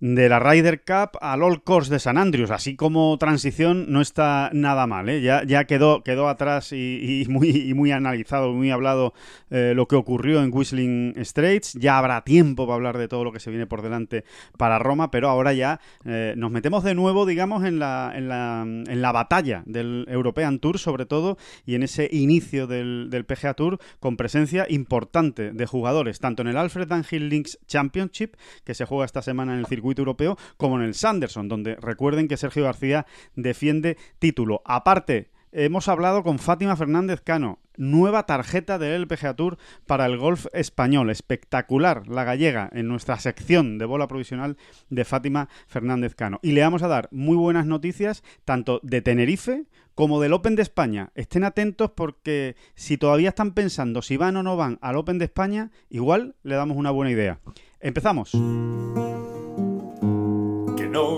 de la Ryder Cup al All Course de San Andrews. Así como transición no está nada mal. ¿eh? Ya, quedó, quedó atrás y, muy, muy analizado, muy hablado eh, lo que ocurrió en Whistling Straits. Ya habrá tiempo para hablar de todo lo que se viene por delante para Roma, pero ahora ya eh, nos metemos de nuevo, digamos, en la, en, la, en la batalla del European Tour, sobre todo, y en ese inicio del, del PGA Tour con presencia importante de jugadores, tanto en el Alfred Dunhill Links Championship, que se juega esta semana en el circuito europeo, como en el Sanderson, donde recuerden que Sergio García defiende título. Aparte, hemos hablado con Fátima Fernández Cano, nueva tarjeta del LPGA Tour para el golf español. Espectacular la gallega en nuestra sección de bola provisional de Fátima Fernández Cano. Y le vamos a dar muy buenas noticias tanto de Tenerife como del Open de España. Estén atentos porque si todavía están pensando si van o no van al Open de España, igual le damos una buena idea. Empezamos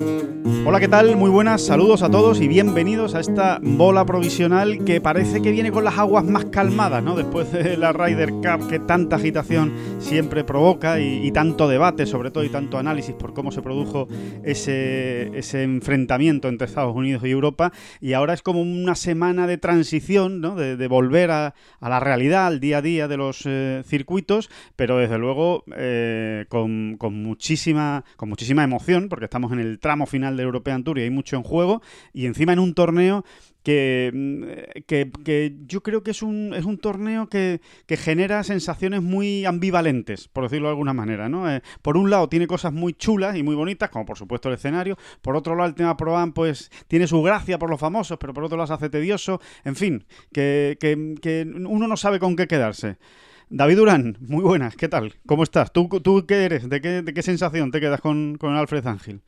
Hola, ¿qué tal? Muy buenas, saludos a todos y bienvenidos a esta bola provisional que parece que viene con las aguas más calmadas, ¿no? Después de la Ryder Cup que tanta agitación siempre provoca y, tanto debate, sobre todo, y tanto análisis por cómo se produjo ese, enfrentamiento entre Estados Unidos y Europa. Y ahora es como una semana de transición, ¿no? De, volver a, la realidad, al día a día de los eh, circuitos, pero desde luego eh, con, con, muchísima, con muchísima emoción, porque estamos en el final de European Tour y hay mucho en juego, y encima en un torneo que, mm, que, yo creo que es un, es un torneo que, genera sensaciones muy ambivalentes, por decirlo de alguna manera. ¿no? Eh, por un lado tiene cosas muy chulas y muy bonitas, como por supuesto el escenario. Por otro lado el tema Pro pues tiene su gracia por los famosos, pero por otro lado se hace tedioso. En fin, que, uno no sabe con qué quedarse. David Durán, muy buenas, ¿qué tal? ¿Cómo estás? ¿Tú, tú qué eres? ¿De qué, de qué sensación te quedas con, con Alfred Ángel?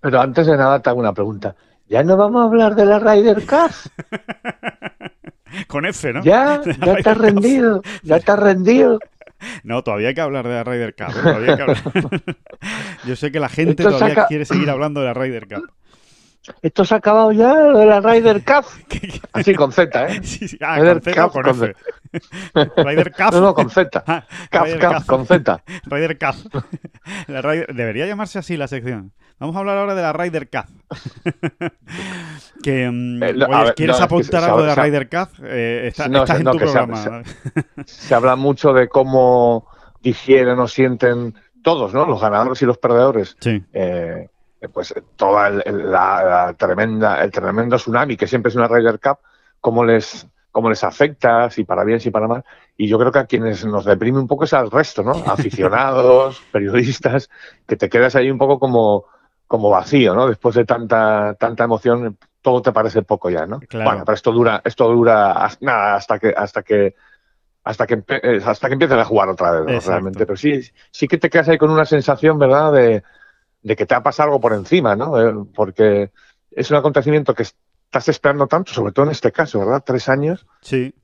Pero antes de nada te hago una pregunta. ¿Ya no vamos a hablar de la Ryder Cup? Con F, ¿no? Ya, ya está rendido, ya está rendido. No, todavía hay que hablar de la Ryder Cup. Yo sé que la gente todavía quiere seguir hablando de la Ryder Cup. Esto se ha acabado ya de la Ryder Cup. Así con Z, ¿eh? Sí, sí. Ah, Ryder Cup con, F. Ryder Cup. No, no, con Z. Ah, Cup, con Z. Ryder Cup. Debería llamarse así la sección. Vamos a hablar ahora de la Ryder Cup. que, mm, eh, ¿Quieres apuntar algo de la Ryder Cup? Eh, estás en tu programa. Se, habla mucho de cómo difieren o sienten todos, ¿no? Los ganadores y los perdedores. Sí. Eh, pues toda la, tremenda, el tremendo tsunami que siempre es una Ryder Cup, cómo les, cómo les afecta, si para bien, si para mal. Y yo creo que a quienes nos deprime un poco es al resto, ¿no? Aficionados, periodistas, que te quedas ahí un poco como como vacío, ¿no? Después de tanta tanta emoción, todo te parece poco ya, ¿no? Bueno, pero esto dura esto dura nada hasta que hasta que hasta que eh, hasta que empiecen a jugar otra vez, realmente. Pero sí sí que te quedas ahí con una sensación, ¿verdad? De, de que te ha pasado algo por encima, ¿no? Eh, porque es un acontecimiento que estás esperando tanto, sobre todo en este caso, ¿verdad? Tres años. Sí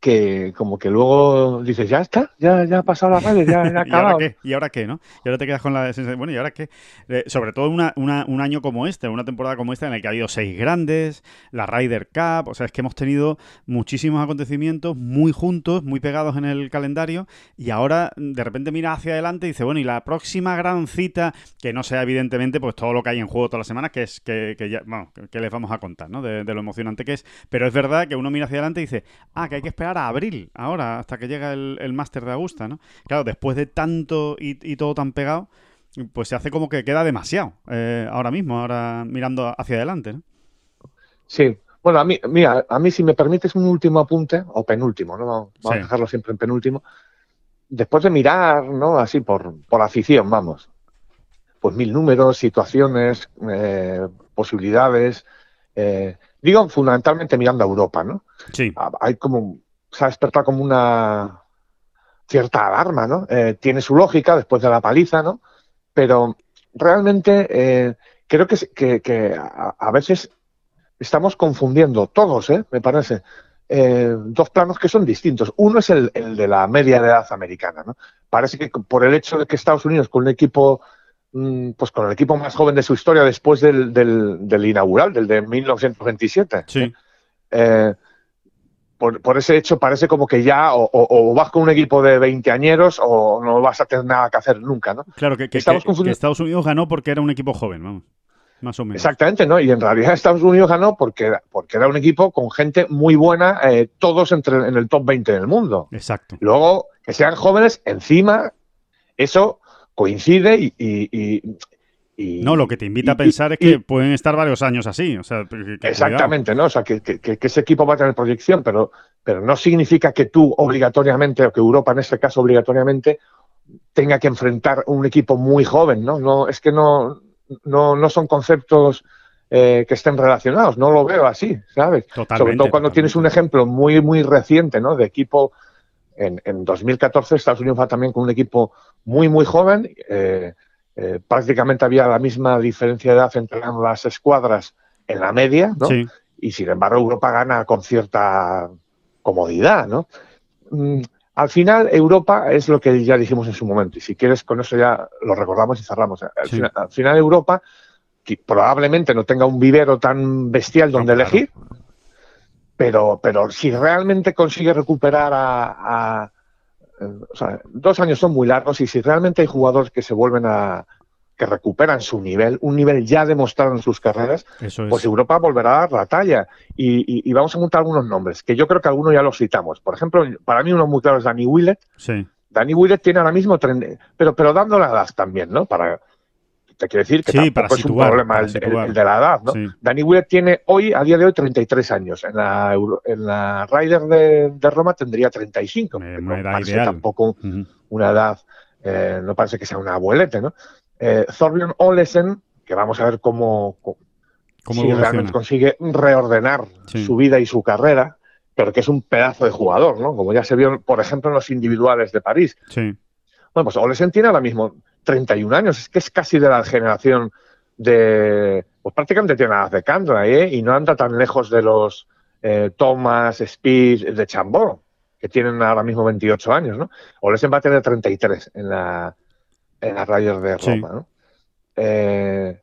que como que luego dices, ya está, ya, ya ha pasado la radio, ya, ha acabado. ¿Y ahora qué? no? Y ahora te quedas con la sensación, bueno, ¿y ahora qué? Eh, sobre todo una, un año como este, una temporada como esta en la que ha habido seis grandes, la Ryder Cup, o sea, es que hemos tenido muchísimos acontecimientos muy juntos, muy pegados en el calendario, y ahora de repente mira hacia adelante y dice, bueno, y la próxima gran cita, que no sea evidentemente pues todo lo que hay en juego todas las semanas, que es que, que ya, bueno, que, les vamos a contar, ¿no? De, de lo emocionante que es, pero es verdad que uno mira hacia adelante y dice, ah, que hay que esperar a abril, ahora, hasta que llega el, el máster de Augusta, ¿no? Claro, después de tanto y, todo tan pegado, pues se hace como que queda demasiado eh, ahora mismo, ahora mirando hacia adelante, ¿no? Sí, bueno, a mí, mira, a mí si me permites un último apunte, o penúltimo, ¿no? Vamos, a dejarlo siempre en penúltimo. Después de mirar, ¿no? Así por, por afición, vamos. Pues mil números, situaciones, eh, posibilidades, eh, digo fundamentalmente mirando a Europa, ¿no? Sí. Ah, Hay como, se ha despertado como una cierta alarma, ¿no? Eh, tiene su lógica después de la paliza, ¿no? Pero realmente eh, creo que, es- que- que a, a veces estamos confundiendo todos, ¿eh? Me parece. eh, dos planos que son distintos. Uno es el, el de la media edad americana, ¿no? Parece que por el hecho de que Estados Unidos con un equipo mm, pues con el equipo más joven de su historia después del, del, del inaugural, del de 1927. Sí. Eh, por, por ese hecho parece como que ya o, o- o vas con un equipo de 20 añeros o no vas a tener nada que hacer nunca, ¿no? Claro, que, que- Estamos que- que Estados Unidos ganó porque era un equipo joven, vamos. Más o menos. Exactamente, ¿no? Y en realidad Estados Unidos ganó porque, porque era un equipo con gente muy buena, eh, todos entre, en el top 20 del mundo. Exacto. Luego, que sean jóvenes, encima, eso coincide y... y- y- y- No, lo que te invita a y- pensar es que pueden estar varios años así. O sea, que- que cuidado. Exactamente, ¿no? O sea, que, que- que- que ese equipo va a tener proyección, pero, pero no significa que tú obligatoriamente, o que Europa en este caso obligatoriamente, tenga que enfrentar un equipo muy joven, ¿no? no es que no, no, no son conceptos eh, que estén relacionados, no lo veo así, ¿sabes? Totalmente, Sobre todo cuando tienes un ejemplo muy, muy reciente, ¿no? De equipo, en, en 2014 Estados Unidos va también con un equipo muy, muy joven, eh, eh, prácticamente había la misma diferencia de edad entre ambas escuadras en la media, ¿no? Sí. y sin embargo Europa gana con cierta comodidad, ¿no? Mm, Al final, Europa es lo que ya dijimos en su momento, y si quieres, con eso ya lo recordamos y cerramos. Al, Sí. final, al final, Europa que probablemente no tenga un vivero tan bestial donde claro. elegir, pero, pero si realmente consigue recuperar a, a- o sea, dos años son muy largos y si realmente hay jugadores que se vuelven a que recuperan su nivel, un nivel ya demostrado en sus carreras, es. pues Europa volverá a dar la talla. Y, y- y vamos a montar algunos nombres, que yo creo que algunos ya los citamos. Por ejemplo, para mí uno muy claro es Danny Willett. Sí. Danny Willett tiene ahora mismo, pero, pero dando la edad también, ¿no? Para, te quiero decir que Sí, tampoco es situar, un problema el, el- situar. el de la edad, ¿no? Sí. Danny Willett tiene hoy, a día de hoy, 33 años. En la, Euro- en la Ryder de, de Roma tendría 35. Eh, no parece ideal. tampoco una edad, eh, no parece que sea una abuelete, ¿no? Eh, Thorbjörn Olesen, que vamos a ver cómo, cómo- ¿Cómo si realmente consigue reordenar Sí. su vida y su carrera, pero que es un pedazo de jugador, ¿no? Como ya se vio, por ejemplo, en los individuales de París. Sí. Bueno, pues Olesen tiene ahora mismo 31 años, es que es casi de la generación de. Pues prácticamente tiene la edad de Candra, ¿eh? Y no anda tan lejos de los eh, Thomas, Speed, de Chambó, que tienen ahora mismo 28 años, ¿no? Olesen va a tener 33 en la, en la Ryder de Sí. Roma, ¿no? Eh,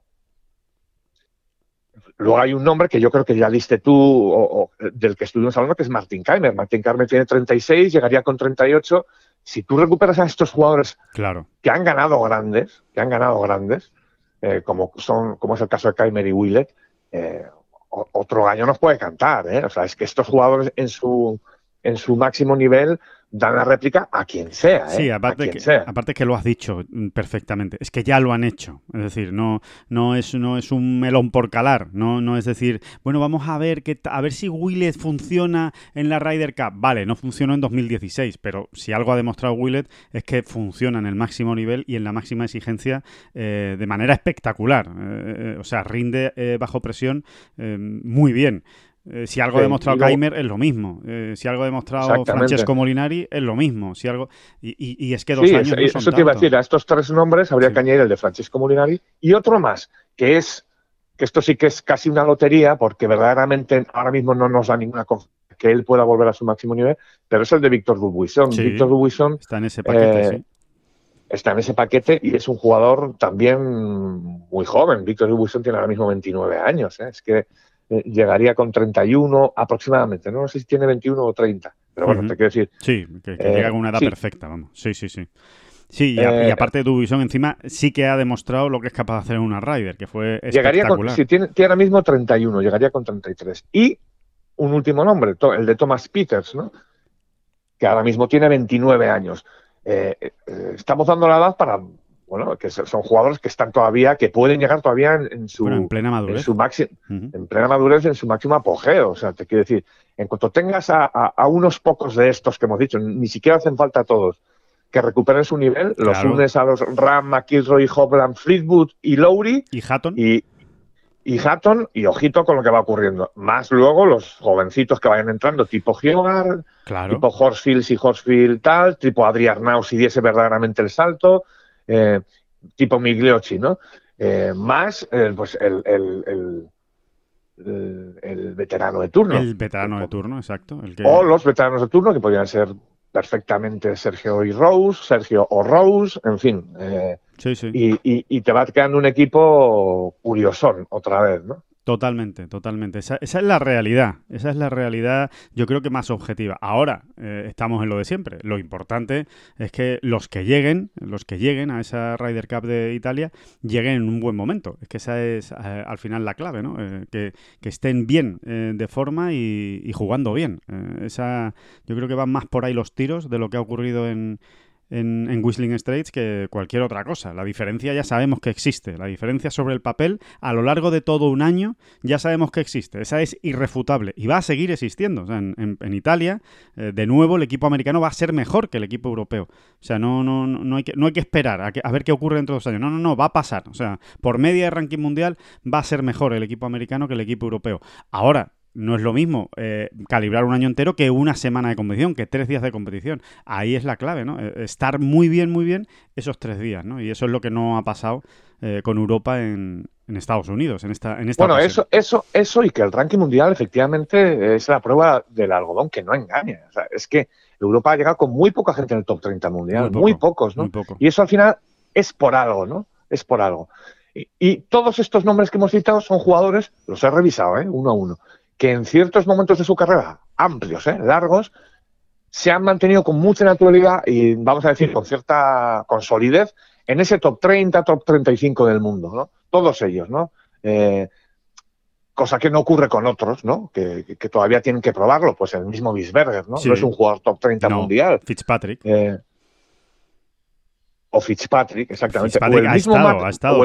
Luego hay un nombre que yo creo que ya diste tú, o, o del que estuvimos hablando, que es Martin Keimer. Martin Keimer tiene 36, llegaría con 38. Si tú recuperas a estos jugadores Claro. que han ganado grandes, que han ganado grandes, eh, como son, como es el caso de Keimer y Willett, eh, otro año nos puede cantar, ¿eh? O sea, es que estos jugadores en su en su máximo nivel dan la réplica a quien sea, ¿eh? Sí, a aparte quien que, sea. aparte que lo has dicho mm, perfectamente. Es que ya lo han hecho. Es decir, no, no, es, no es un melón por calar. No, no es decir, bueno, vamos a ver que, a ver si Willett funciona en la Ryder Cup. Vale, no funcionó en 2016, pero si algo ha demostrado Willett es que funciona en el máximo nivel y en la máxima exigencia eh, de manera espectacular. Eh, eh, o sea, rinde eh, bajo presión eh, muy bien. Eh, si algo ha Sí, demostrado luego- Keimer es lo mismo. Eh, si algo ha demostrado. Francesco Molinari es lo mismo. Si algo y, y- y es que dos Sí, años eso, no son eso te iba a decir, a estos tres nombres habría Sí. que añadir el de Francesco Molinari y otro más, que es, que esto sí que es casi una lotería, porque verdaderamente ahora mismo no nos da ninguna confianza que él pueda volver a su máximo nivel, pero es el de Víctor Dubuisson. Víctor Dubuisson Está en ese paquete, Eh, sí. está en ese paquete y es un jugador también muy joven. Víctor Dubuisson tiene ahora mismo 29 años, ¿eh? es que eh, llegaría con 31 aproximadamente, no sé si tiene 21 o 30, pero bueno, te quiero decir, Sí, que, que eh, llega con una edad sí. perfecta, vamos. Sí, sí, sí. Sí, y, a- y Eh, aparte de Dubison encima sí que ha demostrado lo que es capaz de hacer en una Ryder, que fue Llegaría con, espectacular. si tiene, tiene ahora mismo 31, llegaría con 33. Y un último nombre, el de Thomas Peters, ¿no? que ahora mismo tiene 29 años. Eh, eh, estamos dando la edad para, bueno, que son jugadores que están todavía, que pueden llegar todavía en, en su, Bueno, en plena en madurez. su máximo, Ujú. en plena madurez, en su máximo apogeo. O sea, te quiero decir, en cuanto tengas a, a- a unos pocos de estos que hemos dicho, ni siquiera hacen falta todos, que recuperen su nivel, los unes a los Ram, McIlroy, Hopland, Fleetwood y Lowry, ¿Y Hatton? y, y Hatton, y ojito con lo que va ocurriendo. Más luego los jovencitos que vayan entrando, tipo Geogard, tipo Horsfield si Horsfield tal, tipo Adrián Arnau si diese verdaderamente el salto, eh, tipo Migliochi, ¿no? Eh, más eh, pues el, el, el, veterano de turno. El veterano de turno, exacto. O los veteranos de turno, que podrían ser perfectamente Sergio y Rose, Sergio o Rose, en fin. sí, sí. Y, y, y, te va quedando un equipo curiosón otra vez, ¿no? Totalmente, totalmente. Esa, es la realidad. Esa es la realidad, yo creo que más objetiva. Ahora eh, estamos en lo de siempre. Lo importante es que los que lleguen, los que lleguen a esa Ryder Cup de Italia, lleguen en un buen momento. Es que esa es eh, al final la clave, ¿no? Eh, que, estén bien de forma y, y jugando bien. esa, yo creo que van más por ahí los tiros de lo que ha ocurrido en, en, Whistling Straits que cualquier otra cosa. La diferencia ya sabemos que existe. La diferencia sobre el papel a lo largo de todo un año ya sabemos que existe. Esa es irrefutable y va a seguir existiendo. en, Italia, eh, de nuevo, el equipo americano va a ser mejor que el equipo europeo. O sea, no, no, no, hay, que, no hay que esperar a, a ver qué ocurre dentro de dos años. No, no, no, va a pasar. O sea, por media de ranking mundial va a ser mejor el equipo americano que el equipo europeo. Ahora, no es lo mismo eh, calibrar un año entero que una semana de competición, que tres días de competición. Ahí es la clave, ¿no? Eh, estar muy bien, muy bien esos tres días, ¿no? Y eso es lo que no ha pasado eh, con Europa en, Estados Unidos, en esta, en esta Bueno, eso, eso, eso y que el ranking mundial efectivamente es la prueba del algodón que no engaña. O sea, es que Europa ha llegado con muy poca gente en el top 30 mundial, muy, pocos, ¿no? Y eso al final es por algo, ¿no? Es por algo. Y, y, todos estos nombres que hemos citado son jugadores, los he revisado, ¿eh? Uno a uno que en ciertos momentos de su carrera, amplios, ¿eh? largos, se han mantenido con mucha naturalidad y, vamos a decir, con cierta con solidez en ese top 30, top 35 del mundo, ¿no? Todos ellos, ¿no? Eh, cosa que no ocurre con otros, ¿no? Que, todavía tienen que probarlo, pues el mismo Bisberger, ¿no? No es un jugador top 30 mundial. Fitzpatrick. Eh, o Fitzpatrick, exactamente. Fitzpatrick ha estado, ha estado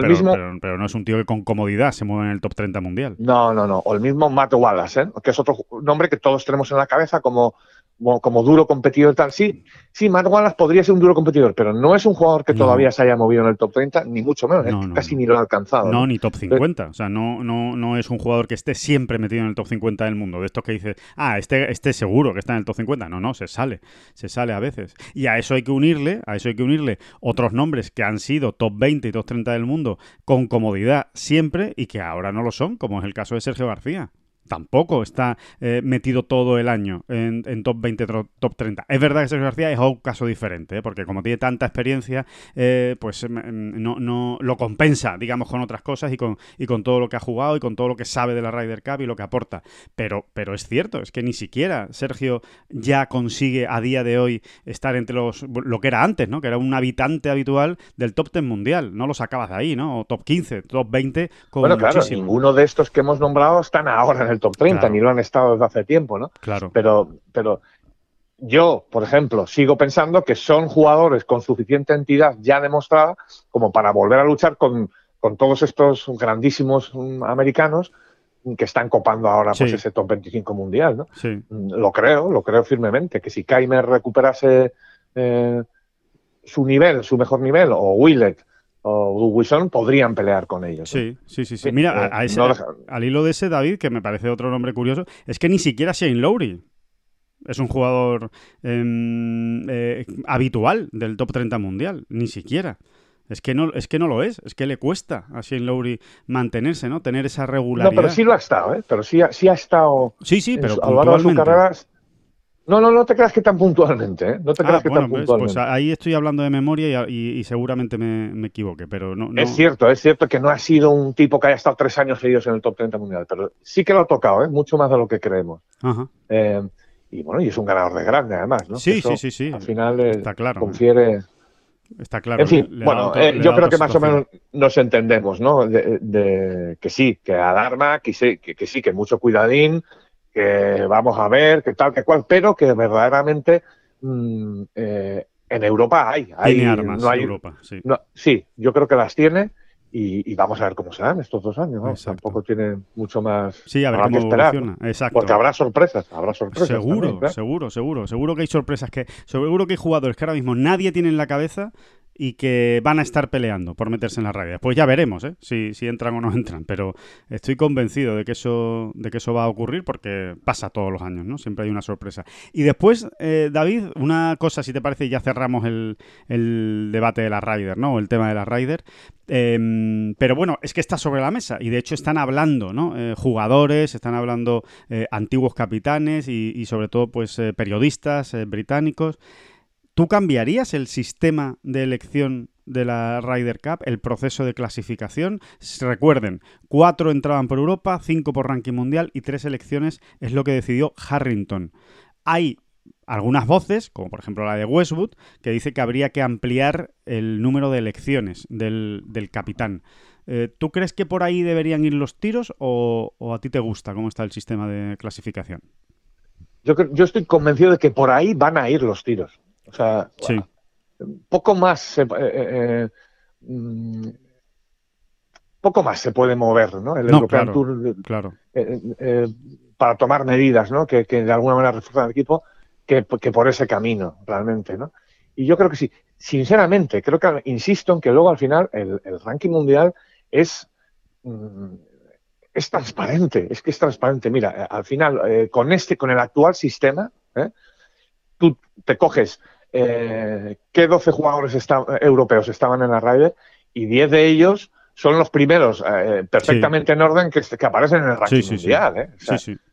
pero, no es un tío que con comodidad se mueve en el top 30 mundial. No, no, no. O el mismo Matt Wallace, ¿eh? que es otro nombre que todos tenemos en la cabeza como como, duro competidor tal. Sí, sí, Matt Wallace podría ser un duro competidor, pero no es un jugador que todavía se haya movido en el top 30, ni mucho menos, casi ni lo ha alcanzado. No, ni top 50. o sea, no, no, no es un jugador que esté siempre metido en el top 50 del mundo. De estos que dice, ah, este, este seguro que está en el top 50. No, no, se sale. Se sale a veces. Y a eso hay que unirle, a eso hay que unirle otros nombres que han sido top 20 y top 30 del mundo con comodidad siempre y que ahora no lo son, como es el caso de Sergio García tampoco está eh, metido todo el año en, top 20, top 30. Es verdad que Sergio García es un caso diferente, ¿eh? porque como tiene tanta experiencia, eh, pues em, em, no, no, lo compensa, digamos, con otras cosas y con, y con todo lo que ha jugado y con todo lo que sabe de la Ryder Cup y lo que aporta. Pero, pero es cierto, es que ni siquiera Sergio ya consigue a día de hoy estar entre los lo que era antes, ¿no? Que era un habitante habitual del top 10 mundial. No lo sacabas de ahí, ¿no? O top 15, top 20. Con bueno, claro, ninguno de estos que hemos nombrado están ahora en el top 30, ni lo han estado desde hace tiempo, ¿no? Claro. Pero, pero yo, por ejemplo, sigo pensando que son jugadores con suficiente entidad ya demostrada como para volver a luchar con, con todos estos grandísimos mm, americanos que están copando ahora pues ese top 25 mundial, ¿no? Sí. Mm, lo creo, lo creo firmemente, que si Kaimer recuperase eh, su nivel, su mejor nivel, o Willett, o Wilson podrían pelear con ellos. Sí, sí, sí, sí. Mira, a, eh, al hilo de ese, David, que me parece otro nombre curioso, es que ni siquiera Shane Lowry es un jugador em, eh, habitual del top 30 mundial, ni siquiera. Es que, no, es que no lo es, es que le cuesta a Shane Lowry mantenerse, ¿no? Tener esa regularidad. No, pero sí lo ha estado, ¿eh? Pero sí, sí ha estado. Sí, sí, pero. A lo largo de su carrera no, no, no te creas que tan puntualmente, ¿eh? No te creas ah, que tan pues, puntualmente. Pues ahí estoy hablando de memoria y, seguramente me, me, equivoque, pero no, Es cierto, es cierto que no ha sido un tipo que haya estado tres años seguidos en el top 30 mundial, pero sí que lo ha tocado, ¿eh? Mucho más de lo que creemos. Ajá. Eh, y bueno, y es un ganador de grande, además, ¿no? Sí, sí, sí, sí. Al final eh, Está claro, confiere... Está claro. En fin, bueno, eh, yo creo que más o menos nos entendemos, ¿no? De, que sí, que a Dharma, que sí, que, que sí, que mucho cuidadín, que vamos a ver, que tal, que cual, pero que verdaderamente mm, eh, en Europa hay. hay tiene armas no hay, Europa, sí. sí, yo creo que las tiene y, vamos a ver cómo se dan estos dos años. Tampoco tiene mucho más sí, a ver cómo que esperar. Exacto. Porque habrá sorpresas, habrá sorpresas. Seguro, seguro, seguro. Seguro que hay sorpresas, que seguro que hay jugadores que ahora mismo nadie tiene en la cabeza y que van a estar peleando por meterse en la Ryder. Pues ya veremos ¿eh? si, si entran o no entran, pero estoy convencido de que eso, de que eso va a ocurrir porque pasa todos los años, ¿no? Siempre hay una sorpresa. Y después, eh, David, una cosa, si te parece, ya cerramos el, el debate de la Ryder, ¿no? El tema de la Ryder. Em, pero bueno, es que está sobre la mesa y de hecho están hablando, ¿no? Eh, jugadores, están hablando eh, antiguos capitanes y, sobre todo, pues, eh, periodistas británicos. ¿Tú cambiarías el sistema de elección de la Ryder Cup, el proceso de clasificación? Recuerden, cuatro entraban por Europa, cinco por ranking mundial y tres elecciones es lo que decidió Harrington. Hay algunas voces, como por ejemplo la de Westwood, que dice que habría que ampliar el número de elecciones del, capitán. Eh, ¿Tú crees que por ahí deberían ir los tiros o, a ti te gusta cómo está el sistema de clasificación? Yo, yo estoy convencido de que por ahí van a ir los tiros. O sea, poco más se, eh, eh, mm, poco más se puede mover, ¿no? El European Tour claro. para tomar medidas, ¿no? Que, que de alguna manera refuerzan el equipo que, por ese camino, realmente, ¿no? Y yo creo que sí. Sinceramente, creo que, insisto en que luego al final el, ranking mundial es, mm, es transparente, es que es transparente. Mira, eh, al final, eh, con este, con el actual sistema, ¿eh? tú te coges qué 12 jugadores europeos estaban en la Ryder y 10 de ellos son los primeros perfectamente en orden que, que, aparecen en el ranking mundial.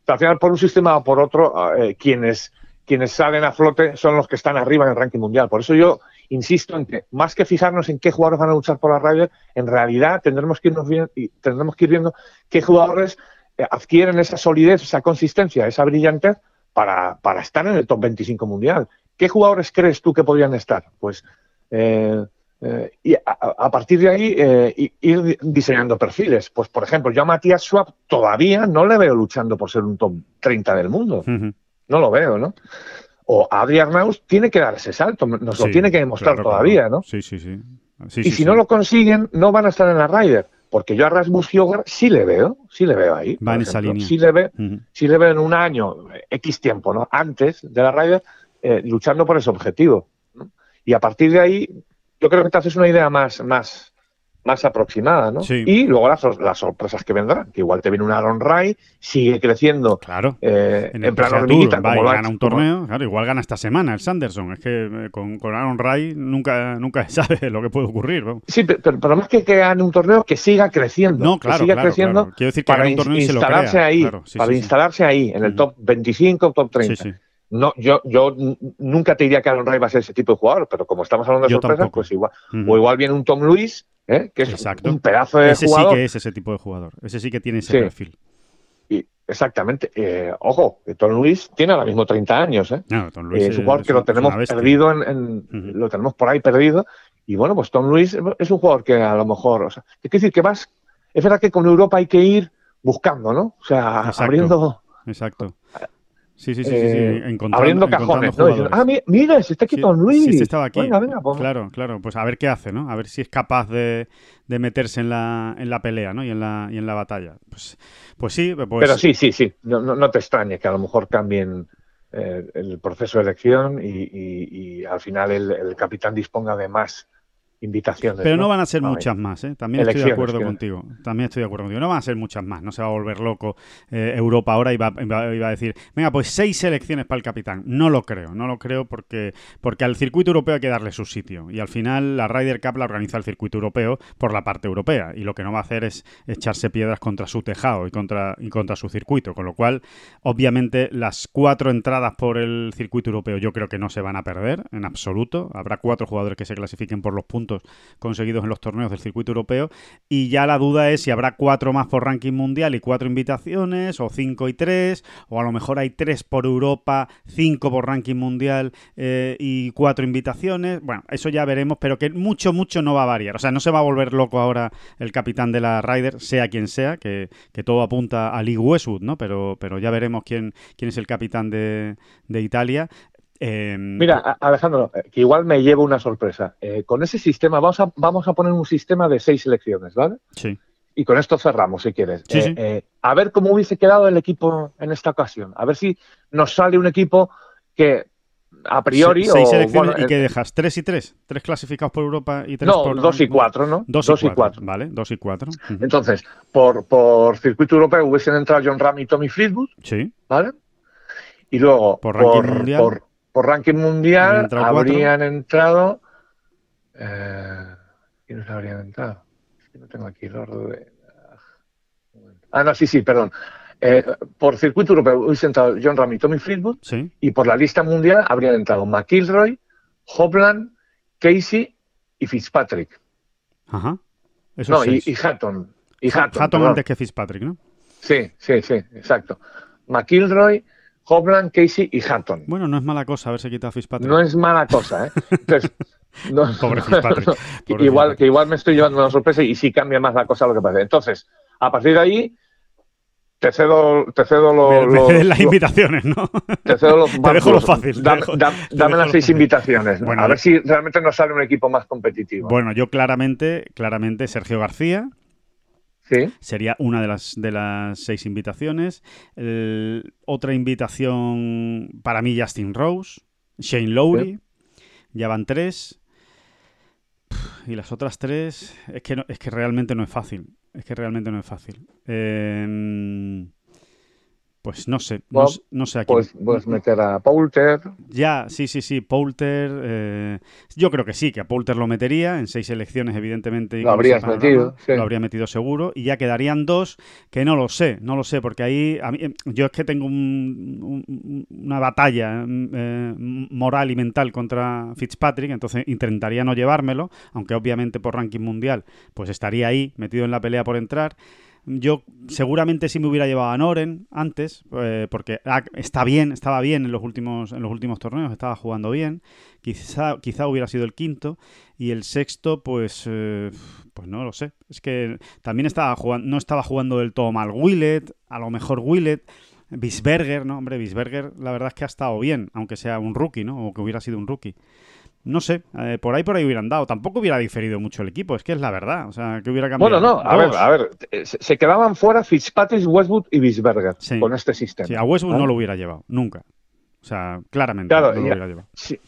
al final, por un sistema o por otro, quienes quienes salen a flote son los que están arriba en el ranking mundial. Por eso yo insisto en que más que fijarnos en qué jugadores van a luchar por la Ryder, en realidad tendremos que, irnos bien, y tendremos que ir viendo qué jugadores eh, adquieren esa solidez, esa consistencia, esa brillantez para, para, estar en el top 25 mundial. ¿Qué jugadores crees tú que podrían estar? Pues eh, eh, y a, partir de ahí ir diseñando perfiles. Pues por ejemplo, yo a Matías Schwab todavía no le veo luchando por ser un top 30 del mundo. No lo veo, ¿no? O Adrián Naus tiene que dar ese salto, nos lo tiene que demostrar todavía, ¿no? Sí, sí, sí. y si no lo consiguen, no van a estar en la Ryder. Porque yo a Rasmus Hjogar sí le veo, sí le veo ahí. Va en esa línea. Sí le, veo, sí le veo en un año, X tiempo, ¿no? Antes de la Ryder, eh, luchando por ese objetivo. Y a partir de ahí, yo creo que te haces una idea más, más, más aproximada, ¿no? Y luego las, las, sorpresas que vendrán, que igual te viene un Aaron Ray, sigue creciendo claro. Eh, en, plan hormiguita. Va, gana un torneo, claro, igual gana esta semana el Sanderson. Es que eh, con, con Aaron Ray nunca, nunca sabe lo que puede ocurrir. Sí, pero, pero, más que que gane un torneo, que siga creciendo. No, claro, que siga creciendo Quiero decir que para un torneo instalarse ahí, para instalarse ahí, en el top 25, top 30. No, yo, yo nunca te diría que Aaron Ray va a ser ese tipo de jugador, pero como estamos hablando de sorpresas, pues igual. O igual viene un Tom Lewis ¿eh? que es un pedazo de ese jugador. sí que es ese tipo de jugador. Ese sí que tiene ese perfil. Y, exactamente. Eh, ojo, Tom Luis tiene ahora mismo 30 años. ¿eh? Tom Luis es un jugador que lo tenemos perdido, en, lo tenemos por ahí perdido. Y bueno, pues Tom Luis es un jugador que a lo mejor, o sea, es decir que más, es verdad que con Europa hay que ir buscando, ¿no? O sea, abriendo. Exacto. Sí, sí, sí, sí, eh, abriendo cajones, ¿no? ah, mira, se está aquí Tom Luis. Sí, estaba aquí. Venga, venga, pues. Claro, claro, pues a ver qué hace, ¿no? A ver si es capaz de, de meterse en la, en la pelea, ¿no? Y en la, y en la batalla. Pues, pues sí, pues... Pero sí, sí, sí. No, no, te extrañe que a lo mejor cambien eh, el proceso de elección y, y, y al final el, el, capitán disponga de más invitaciones. Pero no, van a ser muchas más, ¿eh? También estoy de acuerdo contigo. También estoy de acuerdo contigo. No van a ser muchas más. No se va a volver loco eh, Europa ahora y va, a decir, venga, pues seis selecciones para el capitán. No lo creo, no lo creo porque, porque al circuito europeo hay que darle su sitio. Y al final la Ryder Cup la organiza el circuito europeo por la parte europea. Y lo que no va a hacer es echarse piedras contra su tejado y contra, y contra su circuito. Con lo cual, obviamente, las cuatro entradas por el circuito europeo yo creo que no se van a perder en absoluto. Habrá cuatro jugadores que se clasifiquen por los puntos conseguidos en los torneos del circuito europeo. Y ya la duda es si habrá cuatro más por ranking mundial y cuatro invitaciones, o cinco y tres, o a lo mejor hay tres por Europa, cinco por ranking mundial eh, y cuatro invitaciones. Bueno, eso ya veremos, pero que mucho, mucho no va a variar. O sea, no se va a volver loco ahora el capitán de la Ryder, sea quien sea, que, todo apunta a Lee Westwood, ¿no? Pero, pero ya veremos quién, quién es el capitán de, de Italia. Em, Mira, Alejandro, eh, que igual me llevo una sorpresa. Eh, con ese sistema, vamos a, vamos a poner un sistema de seis selecciones, ¿vale? Sí. Y con esto cerramos, si quieres. Sí, eh, a ver cómo hubiese quedado el equipo en esta ocasión. A ver si nos sale un equipo que a priori. Se- seis o, selecciones bueno, y qué eh, dejas, tres y tres, tres clasificados por Europa y tres no, por dos y cuatro, ¿no? Dos, y, cuatro. Vale, dos y cuatro. Entonces, por, por circuito europeo hubiesen entrado John Ram y Tommy Fleetwood, Sí, ¿vale? Y luego, Por por, ranking mundial. por- por ranking mundial, entrado cuatro. habrían entrado. Eh, ¿Quiénes habrían entrado? Es que no tengo aquí el orden. Ah, no, sí, sí, perdón. Eh, por circuito europeo hubiesen entrado John Ram y Tommy Fleetwood, sí. y por la lista mundial habrían entrado McIlroy, Hopland, Casey y Fitzpatrick. Ajá. Esos No, y, Hatton. Y Ha- Hatton, Hatton antes que Fitzpatrick, ¿no? Sí, sí, sí, exacto. McIlroy, Hopland, Casey y Hatton. Bueno, no es mala cosa haberse quitado a Fitzpatrick. No es mala cosa, ¿eh? Entonces, no- Pobre Fitzpatrick, no, pobre igual, Fitzpatrick. que igual me estoy llevando una sorpresa y sí cambia más la cosa lo que parece. Entonces, a partir de ahí, te cedo, te cedo lo- Me- me los- las invitaciones, ¿no? te cedo los- Te dejo lo fácil, Dame, dejo- las seis invitaciones. Bueno, a ver si realmente nos sale un equipo más competitivo. Bueno, yo claramente, claramente Sergio García Sí, sería una de las de las seis invitaciones. El- otra invitación para mí Justin Rose, Shane Lowry, ya van tres. Y las otras tres es que no- es que realmente no es fácil. Es que realmente no es fácil. Eh, pues no sé, no, sé- no sé a quién. puedes, puedes meter a Poulter. Ya, sí, sí, sí, Poulter. eh, yo creo que sí, que a Poulter lo metería en seis elecciones, evidentemente. y Lo habrías metido, sí. Lo habría metido seguro. Y ya quedarían dos que no lo sé, no lo sé, porque ahí. a mí- eh, yo es que tengo un- un- una batalla mm, eh, moral y mental contra Fitzpatrick, entonces intentaría no llevármelo, aunque obviamente por ranking mundial, pues estaría ahí, metido en la pelea por entrar. Yo seguramente sí me hubiera llevado a Noren antes, eh, porque ah, está bien, estaba bien en los últimos, en los últimos torneos, estaba jugando bien. Quizá, quizá hubiera sido el quinto. Y el sexto, pues, eh, pues no lo sé. Es que también estaba jugando, no estaba jugando del todo mal Willett, a lo mejor Willett. Bisberger, ¿no? Hombre, Bisberger, la verdad es que ha estado bien, aunque sea un rookie, ¿no? O que hubiera sido un rookie. No sé, eh, por ahí por ahí hubieran dado. Tampoco hubiera diferido mucho el equipo, es que es la verdad. O sea, que hubiera cambiado. Bueno, no, a ver, a ver. eh, Se quedaban fuera Fitzpatrick, Westwood y Bisberger Sí. con este sistema. Sí, a Westwood ¿vale? no lo hubiera llevado, nunca. O sea, claramente Claro, no lo ya- hubiera llevado. Sí.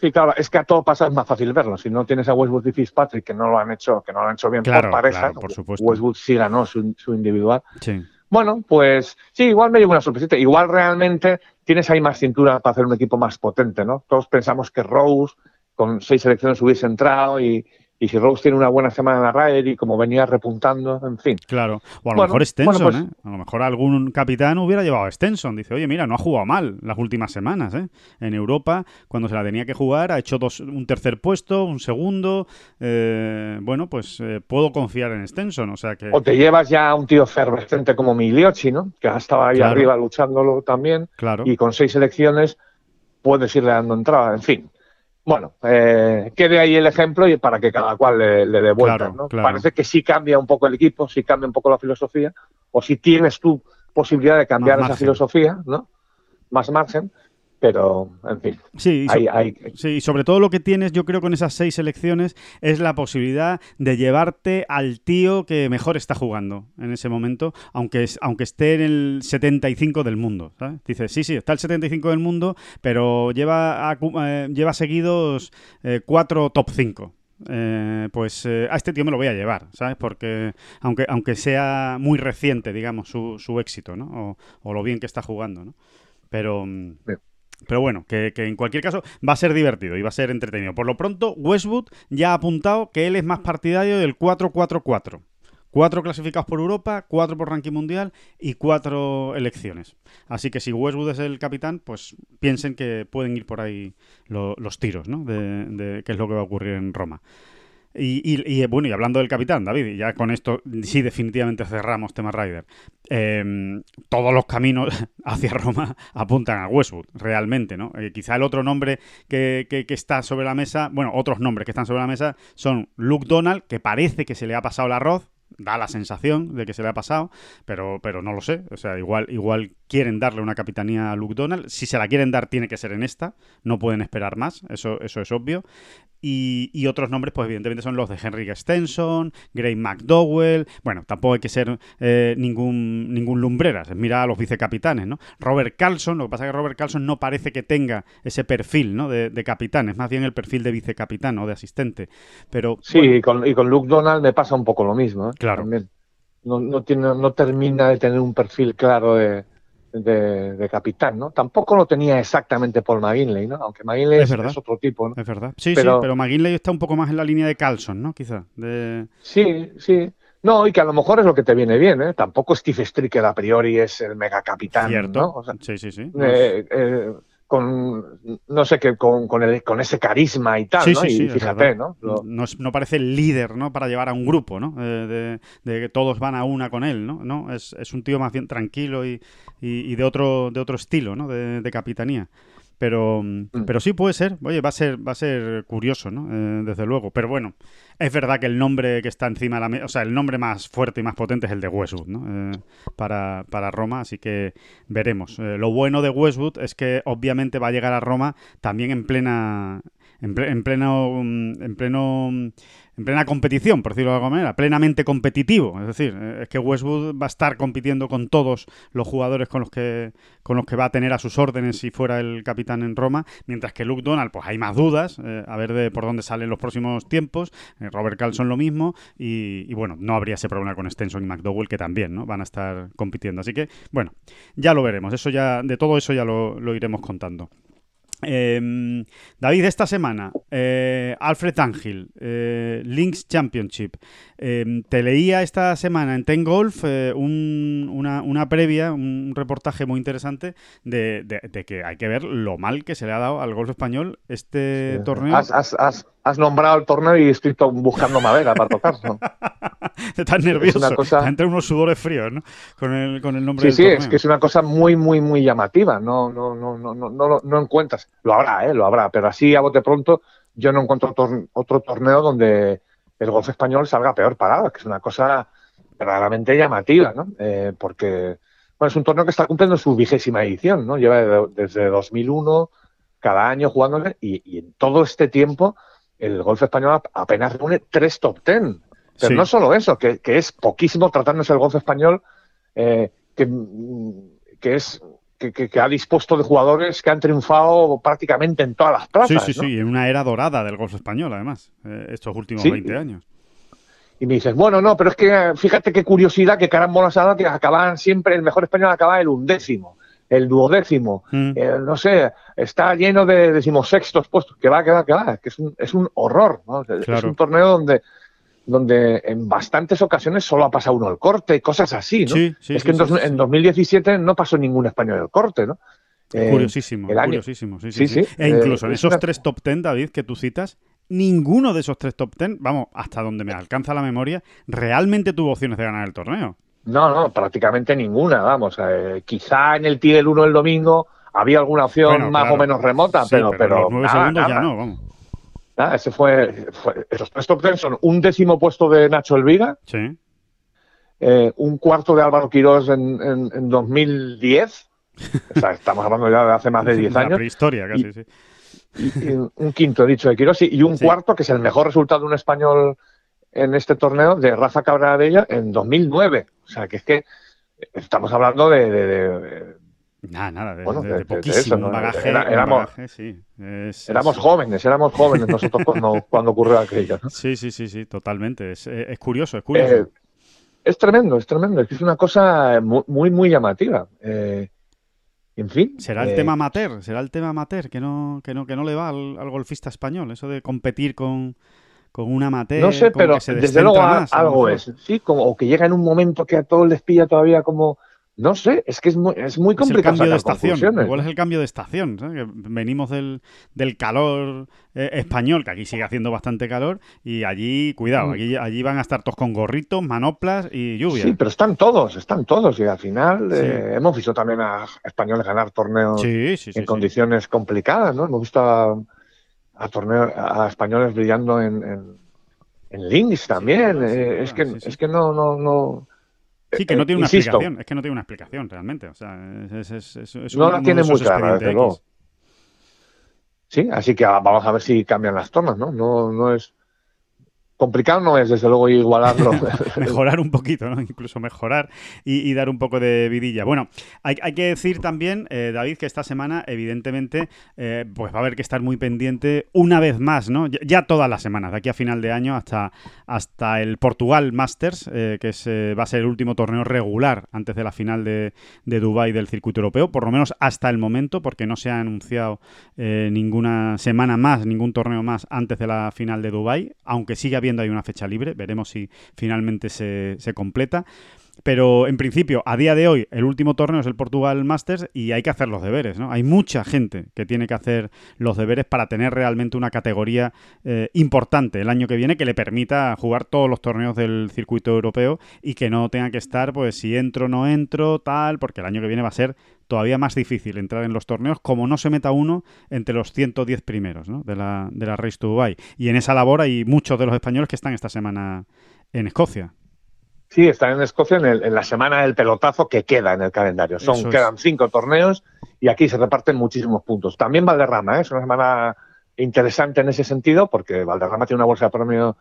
Sí, claro, es que a todo pasa es más fácil verlo. Si no tienes a Westwood y Fitzpatrick que no lo han hecho, que no lo han hecho bien Claro, por pareja, claro, por supuesto. Westwood sí ganó su, su individual. Sí. Bueno, pues sí, igual me llevo una sorpresita. Igual realmente tienes ahí más cintura para hacer un equipo más potente, ¿no? Todos pensamos que Rose con seis selecciones hubiese entrado y, y si Rose tiene una buena semana en la Ryder y como venía repuntando, en fin. Claro. O a lo Bueno, mejor Stenson, bueno, pues- ¿eh? A lo mejor algún capitán hubiera llevado a Stenson. Dice, oye, mira, no ha jugado mal las últimas semanas, ¿eh? En Europa, cuando se la tenía que jugar, ha hecho dos, un tercer puesto, un segundo. eh, bueno, pues eh, puedo confiar en Stenson. O sea que. O te llevas ya a un tío efervescente como Migliochi, ¿no? Que ha estado ahí Claro. arriba luchándolo también. Claro. y con seis selecciones puedes irle dando entrada, en fin. Bueno, eh, quede ahí el ejemplo y para que cada cual le, le dé vueltas, Claro, ¿no? claro. Parece que sí cambia un poco el equipo, sí cambia un poco la filosofía, o si tienes tú posibilidad de cambiar esa filosofía, ¿no? Más margen, pero, en fin, Sí, so- hay, Sí, y sobre todo lo que tienes, yo creo, con esas seis selecciones es la posibilidad de llevarte al tío que mejor está jugando en ese momento, aunque, es- aunque esté en el 75 del mundo. ¿sabes? Dices, sí, sí, está el 75 del mundo, pero lleva, acu- eh, lleva seguidos eh, cuatro top 5. Eh, pues eh, a este tío me lo voy a llevar, ¿sabes? Porque aunque, aunque sea muy reciente, digamos, su, su éxito, ¿no? O, o lo bien que está jugando, ¿no? Pero... mm, Bien. Pero bueno, que, que en cualquier caso va a ser divertido y va a ser entretenido. Por lo pronto, Westwood ya ha apuntado que él es más partidario del 4-4-4. Cuatro clasificados por Europa, cuatro por ranking mundial y cuatro elecciones. Así que si Westwood es el capitán, pues piensen que pueden ir por ahí lo- los tiros, ¿no? De, de qué es lo que va a ocurrir en Roma. Y, bueno, y hablando del capitán, David, y ya con esto sí definitivamente cerramos tema Ryder. eh, todos los caminos hacia Roma apuntan a Westwood, realmente, ¿no? Eh, quizá el otro nombre que, que- que está sobre la mesa, bueno, otros nombres que están sobre la mesa son Luke Donald, que parece que se le ha pasado el arroz, da la sensación de que se le ha pasado, pero, pero no lo sé. O sea, igual, igual quieren darle una capitanía a Luke Donald. Si se la quieren dar, tiene que ser en esta. No pueden esperar más, eso, eso es obvio. Y, otros nombres, pues evidentemente son los de Henry Stenson, Gray McDowell. Bueno, tampoco hay que ser eh, ningún, ningún lumbreras. Mira a los vicecapitanes, ¿no? Robert Carlson, lo que pasa es que Robert Carlson no parece que tenga ese perfil, ¿no? De, de capitán, es más bien el perfil de vicecapitán o de asistente. Pero, sí, y, con, y con Luke Donald me pasa un poco lo mismo. ¿eh? Claro. No, no, tiene, no termina de tener un perfil claro de de, capitán, ¿no? Tampoco lo tenía exactamente por McGinley, ¿no? Aunque McGinley es, otro tipo, ¿no? Es verdad. Sí, pero, sí, pero McGinley está un poco más en la línea de Carlson, ¿no? Quizá. De... Sí, sí. No, y que a lo mejor es lo que te viene bien, ¿eh? Tampoco Steve Stricker a priori es el mega capitán, ¿no? sí, sí, sí. Eh, eh, con, no sé qué, con, con, el, con ese carisma y tal, ¿no? y fíjate, ¿no? ¿no? parece el líder, ¿no? Para llevar a un grupo, ¿no? Eh, de, que todos van a una con él, ¿no? ¿No? Es, es un tío más bien tranquilo y, y, de, otro, de otro estilo, ¿no? De, de capitanía. Pero, mm. pero sí puede ser. Oye, va a ser, va a ser curioso, ¿no? Eh, desde luego. Pero bueno, es verdad que el nombre que está encima de la mesa, o sea, el nombre más fuerte y más potente es el de Westwood, ¿no? Eh, para, para, Roma, así que veremos. Eh, lo bueno de Westwood es que obviamente va a llegar a Roma también en plena, en, pleno, en pleno en plena competición, por decirlo de alguna manera, plenamente competitivo. Es decir, eh, es que Westwood va a estar compitiendo con todos los jugadores con los que, con los que va a tener a sus órdenes si fuera el capitán en Roma, mientras que Luke Donald, pues hay más dudas, eh, a ver de por dónde salen los próximos tiempos. Eh, Robert Carlson lo mismo, y, bueno, no habría ese problema con Stenson y McDowell, que también ¿no? van a estar compitiendo. Así que, bueno, ya lo veremos. Eso ya, de todo eso ya lo iremos contando. Eh, David, esta semana, eh, Alfred Angel, eh, Links Championship. Em, te leía esta semana en Ten Golf eh, una, una, previa, un reportaje muy interesante de, que hay que ver lo mal que se le ha dado al golf español este torneo. Has, nombrado el torneo y estoy buscando madera para tocar. Estás nervioso. Es una cosa... entre unos sudores fríos, ¿no? Con el, con el nombre sí, sí, es que es una cosa muy, muy, muy llamativa. No, no, no, no, no, no, no encuentras. Lo habrá, ¿eh? Lo habrá. Pero así a bote pronto yo no encuentro otro torneo donde el golf español salga peor parado, que es una cosa verdaderamente llamativa, ¿no? Eh, porque bueno, es un torneo que está cumpliendo su vigésima edición, ¿no? Lleva desde 2001 cada año jugándole y, en todo este tiempo el golf español apenas reúne tres top ten. Pero no solo eso, que, es poquísimo tratándose el golf español, eh, que, que es que, ha dispuesto de jugadores que han triunfado prácticamente en todas las plazas. Sí, sí, sí, en una era dorada del golf español, además, eh, estos últimos 20 años. Y me dices, bueno, no, pero es que fíjate qué curiosidad que carambolas que acaban siempre, el mejor español acaba el undécimo, el duodécimo, mm. eh, no sé, está lleno de decimosextos puestos, que va, que va, que va, que es un, es un horror, Es un torneo donde donde en bastantes ocasiones solo ha pasado uno el corte, cosas así, ¿no? es que en, 2017 no pasó ningún español el corte, ¿no? Eh, curiosísimo, curiosísimo, sí, sí, E incluso en eh, esos tres top ten, David, que tú citas, ninguno de esos tres top ten, vamos, hasta donde me alcanza la memoria, realmente tuvo opciones de ganar el torneo. No, no, prácticamente ninguna, vamos. Eh, quizá en el T del 1 el domingo había alguna opción más o menos remota, pero, pero, pero segundos ya no, vamos ese fue, esos tres top ten son un décimo puesto de Nacho Elvira, eh, un cuarto de Álvaro Quirós en, en, 2010, o sea, estamos hablando ya de hace más de 10 años. prehistoria casi, sí. Y, un quinto, he dicho, de Quirós, y un cuarto, que es el mejor resultado de un español en este torneo, de Rafa Cabradella en 2009. O sea, que es que estamos hablando de Nada, nada, de, poquísimo bagaje. éramos, éramos jóvenes, éramos jóvenes nosotros cuando, cuando ocurrió aquello. Sí, sí, sí, sí, totalmente. Es, es curioso, es curioso. Eh, es tremendo, es tremendo. Es una cosa muy, muy llamativa. Eh, en fin. Será el eh, tema amateur, será el tema amateur que no, que no, que no le va al, golfista español, eso de competir con, con un amateur. No sé, pero desde luego algo es. Sí, como, o que llega en un momento que a todos les pilla todavía como no sé, es que es muy, es muy complicado. Es el cambio de estación. Igual es el cambio de estación. venimos del, del calor eh, español, que aquí sigue haciendo bastante calor, y allí, cuidado, mm. allí, allí van a estar todos con gorritos, manoplas y lluvia. Sí, pero están todos, están todos. Y al final eh, hemos visto también a españoles ganar torneos en condiciones complicadas, ¿no? Hemos visto a, a, torneos, a españoles brillando en, en, en links también. Eh, es, que, es que no, no, no Sí, que no tiene una explicación. Es que no tiene una explicación realmente. O sea, es, no la tiene muy clara, desde luego. sí, así que vamos a ver si cambian las tomas, ¿no? No, no es complicado no es, desde luego, igualarlo. mejorar un poquito, ¿no? Incluso mejorar y, dar un poco de vidilla. Bueno, hay, que decir también, eh, David, que esta semana, evidentemente, eh, pues va a haber que estar muy pendiente una vez más, ¿no? Ya, todas las semanas, de aquí a final de año hasta, hasta el Portugal Masters, eh, que es, va a ser el último torneo regular antes de la final de, de Dubái del circuito europeo, por lo menos hasta el momento, porque no se ha anunciado ninguna semana más, ningún torneo más antes de la final de Dubái, aunque sigue viendo hay una fecha libre, veremos si finalmente se, se completa. Pero en principio, a día de hoy, el último torneo es el Portugal Masters y hay que hacer los deberes, ¿no? Hay mucha gente que tiene que hacer los deberes para tener realmente una categoría eh, importante el año que viene que le permita jugar todos los torneos del circuito europeo y que no tenga que estar, pues, si entro o no entro, tal, porque el año que viene va a ser todavía más difícil entrar en los torneos como no se meta uno entre los 110 primeros de, la, de la Race to Dubai. Y en esa labor hay muchos de los españoles que están esta semana en Escocia. Sí, están en Escocia en, la semana del pelotazo que queda en el calendario. Son, Quedan cinco torneos y aquí se reparten muchísimos puntos. También Valderrama, ¿eh? es una semana interesante en ese sentido porque Valderrama tiene una bolsa de premio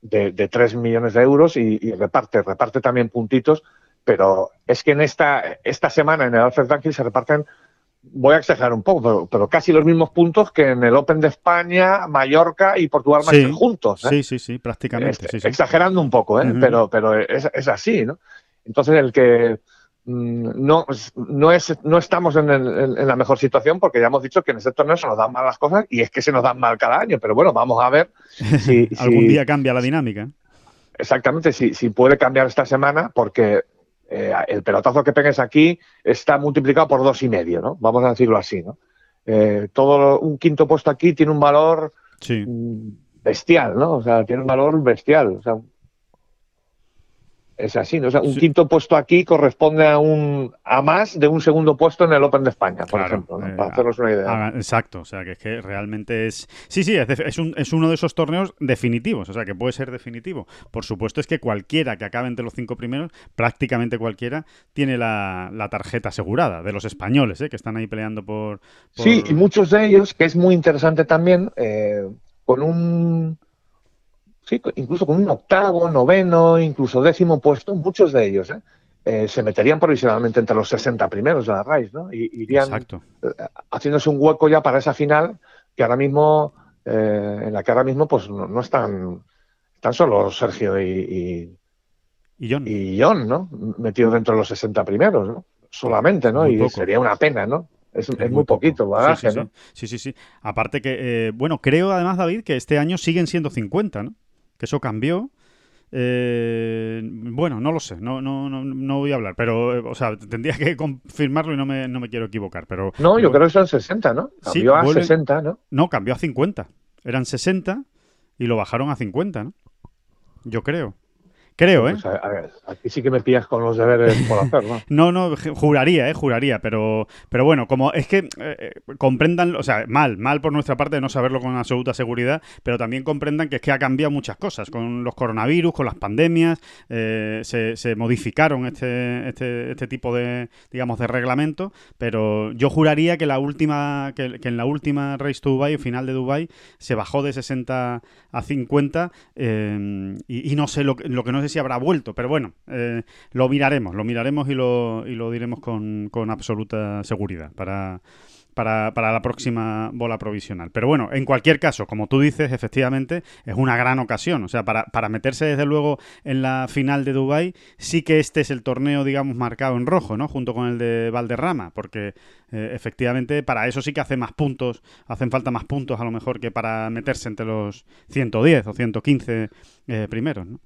de, de 3 millones de euros y, reparte, reparte también puntitos, pero es que en esta, esta semana en el Alfred Dunhill se reparten voy a exagerar un poco, pero, casi los mismos puntos que en el Open de España, Mallorca y Portugal más juntos. ¿eh? Sí, sí, sí, prácticamente. Este, exagerando un poco, ¿eh? pero, pero es, así, ¿no? Entonces, el que mm, no, no, es, no estamos en, la mejor situación porque ya hemos dicho que en este torneo se nos dan mal las cosas y es que se nos dan mal cada año, pero bueno, vamos a ver si... Algún día cambia la dinámica. Exactamente, si, si puede cambiar esta semana porque eh, el pelotazo que pegues aquí está multiplicado por dos y medio, ¿no? Vamos a decirlo así, ¿no? Eh, todo un quinto puesto aquí tiene un valor bestial, ¿no? O sea, tiene un valor bestial. O sea, es así, ¿no? O sea, un quinto puesto aquí corresponde a un a más de un segundo puesto en el Open de España, por ejemplo, eh, para hacernos una idea. exacto, o sea, que es que realmente es... Sí, sí, es, es, un, es, uno de esos torneos definitivos, o sea, que puede ser definitivo. Por supuesto es que cualquiera que acabe entre los cinco primeros, prácticamente cualquiera, tiene la, tarjeta asegurada, de los españoles, ¿eh? que están ahí peleando por, Sí, y muchos de ellos, que es muy interesante también, eh, con un sí, incluso con un octavo, noveno, incluso décimo puesto, muchos de ellos, ¿eh? Eh, se meterían provisionalmente entre los 60 primeros de la RAIS, ¿no? Y irían eh, haciéndose un hueco ya para esa final que ahora mismo, en la que ahora mismo pues no, están, están solo Sergio y, y, John. y John, ¿no? Metidos dentro de los 60 primeros, ¿no? Solamente, ¿no? y sería una pena, ¿no? Es, muy, poquito bagaje, sí, ¿no? Sí, sí, sí. Aparte que, bueno, creo además, David, que este año siguen siendo 50, ¿no? Que eso cambió. Eh, bueno, no lo sé, no, no, no, no voy a hablar, pero, eh, o sea, tendría que confirmarlo y no me, no me quiero equivocar. Pero, no, yo creo que son 60, ¿no? Cambió a 60, ¿no? No, cambió a 50. Eran 60 y lo bajaron a 50, ¿no? Yo creo. Creo, ¿eh? Pues a, ver, aquí sí que me pillas con los deberes por hacer, ¿no? no, no, juraría, ¿eh? Juraría, pero, pero bueno, como es que eh, eh, comprendan, o sea, mal, mal por nuestra parte de no saberlo con absoluta seguridad, pero también comprendan que es que ha cambiado muchas cosas, con los coronavirus, con las pandemias, eh, se, modificaron este, este, este, tipo de, digamos, de reglamento, pero yo juraría que la última, que, en la última Race to Dubai, final de Dubai, se bajó de 60 a 50 y, y, no sé lo, lo que no sé si habrá vuelto, pero bueno, eh, lo miraremos, lo miraremos y lo, y lo diremos con, con absoluta seguridad para, para, para, la próxima bola provisional. Pero bueno, en cualquier caso, como tú dices, efectivamente, es una gran ocasión. O sea, para, para meterse desde luego en la final de Dubai sí que este es el torneo, digamos, marcado en rojo, ¿no? Junto con el de Valderrama, porque eh, efectivamente para eso sí que hace más puntos, hacen falta más puntos a lo mejor que para meterse entre los 110 o 115 eh, primeros, ¿no?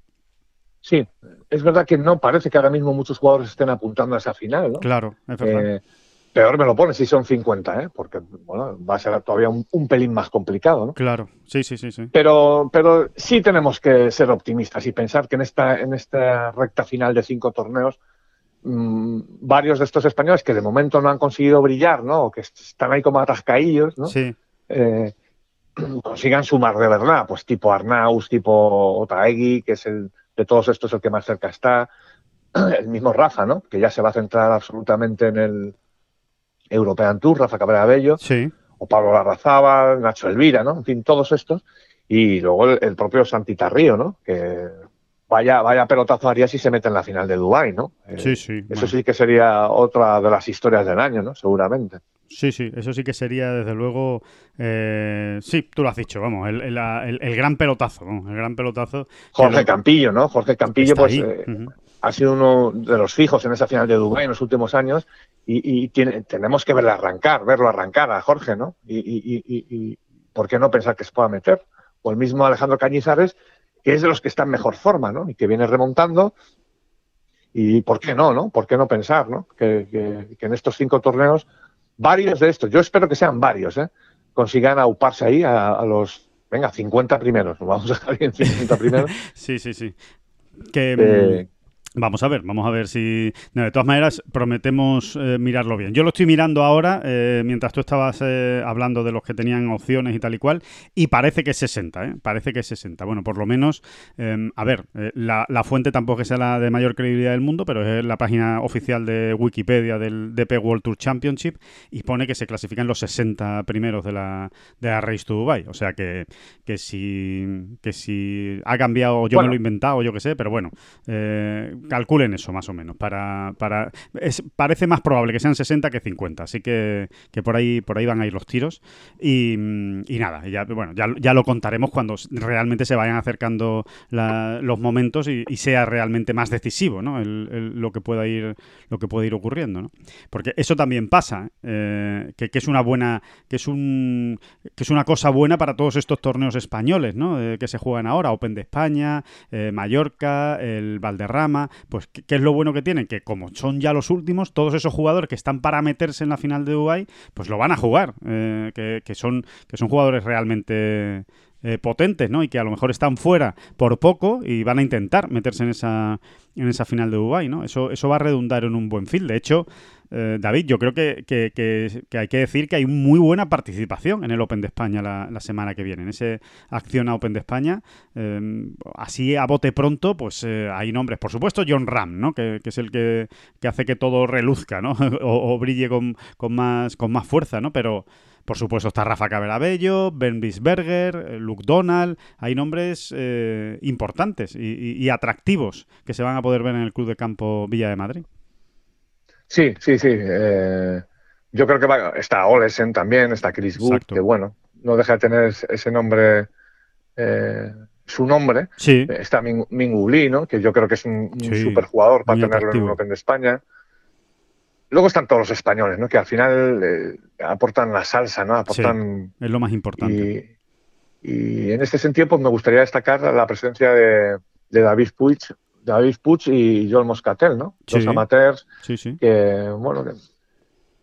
Sí, es verdad que no parece que ahora mismo muchos jugadores estén apuntando a esa final, ¿no? Claro, es verdad. Eh, peor me lo pone si son 50, ¿eh? Porque bueno, va a ser todavía un, pelín más complicado, ¿no? Claro, sí, sí, sí, sí. Pero, pero sí tenemos que ser optimistas y pensar que en esta, en esta recta final de cinco torneos, mmm, varios de estos españoles que de momento no han conseguido brillar, ¿no? O que están ahí como atascaillos, ¿no? Sí. Eh, consigan sumar de verdad, pues tipo Arnaus, tipo Otaegui, que es el de todos estos el que más cerca está. El mismo Rafa, ¿no? Que ya se va a centrar absolutamente en el European Tour, Rafa Cabrera Bello. Sí. o Pablo Larrazábal, Nacho Elvira, ¿no? En fin, todos estos. Y luego el, propio Santitarrío, ¿no? Que vaya, vaya pelotazo haría si se mete en la final de Dubái, ¿no? Eh, sí, sí. Eso sí que sería otra de las historias del año, ¿no? Seguramente. Sí, sí, eso sí que sería, desde luego, eh, sí, tú lo has dicho, vamos, el, gran pelotazo, el gran pelotazo. Jorge Campillo, ¿no? Jorge Campillo, pues, eh, ha sido uno de los fijos en esa final de Dubái en los últimos años y, tenemos que verlo arrancar, verlo arrancar a Jorge, ¿no? Y, ¿por qué no pensar que se pueda meter? O el mismo Alejandro Cañizares, que es de los que está en mejor forma, ¿no? Y que viene remontando. Y ¿por qué no, no? ¿Por qué no pensar, ¿no? Que, en estos cinco torneos, varios de estos, yo espero que sean varios, ¿eh? Consigan auparse ahí a, los venga, 50 primeros, vamos a dejar bien 50 primeros. sí, sí, sí. Que, eh, Vamos a ver, vamos a ver si... de todas maneras, prometemos eh, mirarlo bien. Yo lo estoy mirando ahora, eh, mientras tú estabas eh, hablando de los que tenían opciones y tal y cual, y parece que es 60, ¿eh? Parece que es 60. Bueno, por lo menos, em, a ver, la, fuente tampoco es sea la de mayor credibilidad del mundo, pero es la página oficial de Wikipedia del DP World Tour Championship y pone que se clasifican los 60 primeros de la, de la Race to Dubai. O sea que, que, si, que si ha cambiado, yo me lo he inventado, yo qué sé, pero bueno calculen eso más o menos. Para, para parece más probable que sean 60 que 50, así que, que por ahí por ahí van a ir los tiros. Y, nada, ya, bueno, ya, lo contaremos cuando realmente se vayan acercando los momentos y, sea realmente más decisivo, ¿no? lo que pueda ir lo que puede ir ocurriendo, ¿no? Porque eso también pasa, eh, que, es una buena, que es un que es una cosa buena para todos estos torneos españoles, ¿no? Eh, que se juegan ahora, Open de España, eh, Mallorca, el Valderrama, pues, ¿qué, es lo bueno que tienen? Que como son ya los últimos, todos esos jugadores que están para meterse en la final de Dubai, pues lo van a jugar. Eh, que, son, que son jugadores realmente eh, potentes, ¿no? Y que a lo mejor están fuera por poco y van a intentar meterse en esa, en esa final de Dubai, ¿no? Eso, eso va a redundar en un buen field. De hecho, eh, David, yo creo que, hay que decir que hay muy buena participación en el Open de España la, semana que viene, en ese Acción Open de España. Em, así a bote pronto, pues eh, hay nombres, por supuesto, John Ram, ¿no? que, es el que, hace que todo reluzca ¿no? o, brille con, más, con más fuerza, ¿no? pero por supuesto está Rafa Caberabello, Ben Bisberger, eh, Luke Donald, hay nombres importantes y atractivos que se van a poder ver en el Club de Campo Villa de Madrid. Sí, sí, sí. Eh, yo creo que va, está Olesen también, está Chris Wood, que bueno, no deja de tener ese nombre, eh, su nombre. Sí. Está Ming, ¿no? que yo creo que es un, super jugador para tenerlo en un Open de España. Luego están todos los españoles, ¿no? que al final eh, aportan la salsa, ¿no? aportan. es lo más importante. Y, en este sentido, pues me gustaría destacar la presencia de, de David Puig, David Puig y Joel Moscatel, ¿no? Dos amateurs sí, sí. que, bueno, que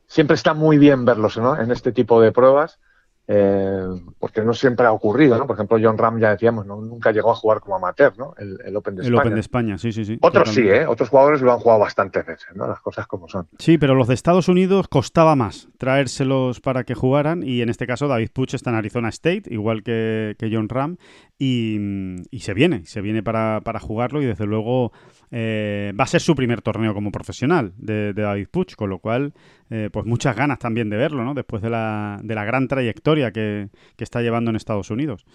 siempre está muy bien verlos, ¿no? En este tipo de pruebas eh, porque no siempre ha ocurrido, ¿no? Por ejemplo, John Ram, ya decíamos, ¿no? nunca llegó a jugar como amateur, ¿no? El, Open de España. El Open de España, sí, sí, sí. Otros sí, ¿eh? Otros jugadores lo han jugado bastantes veces, ¿no? Las cosas como son. Sí, pero los de Estados Unidos costaba más traérselos para que jugaran y en este caso David Puch está en Arizona State, igual que, que John Ram, y, se viene, se viene para, para jugarlo y desde luego eh, va a ser su primer torneo como profesional de, David Puch, con lo cual, eh, pues muchas ganas también de verlo, ¿no? Después de la, de la gran trayectoria que, que está llevando en Estados Unidos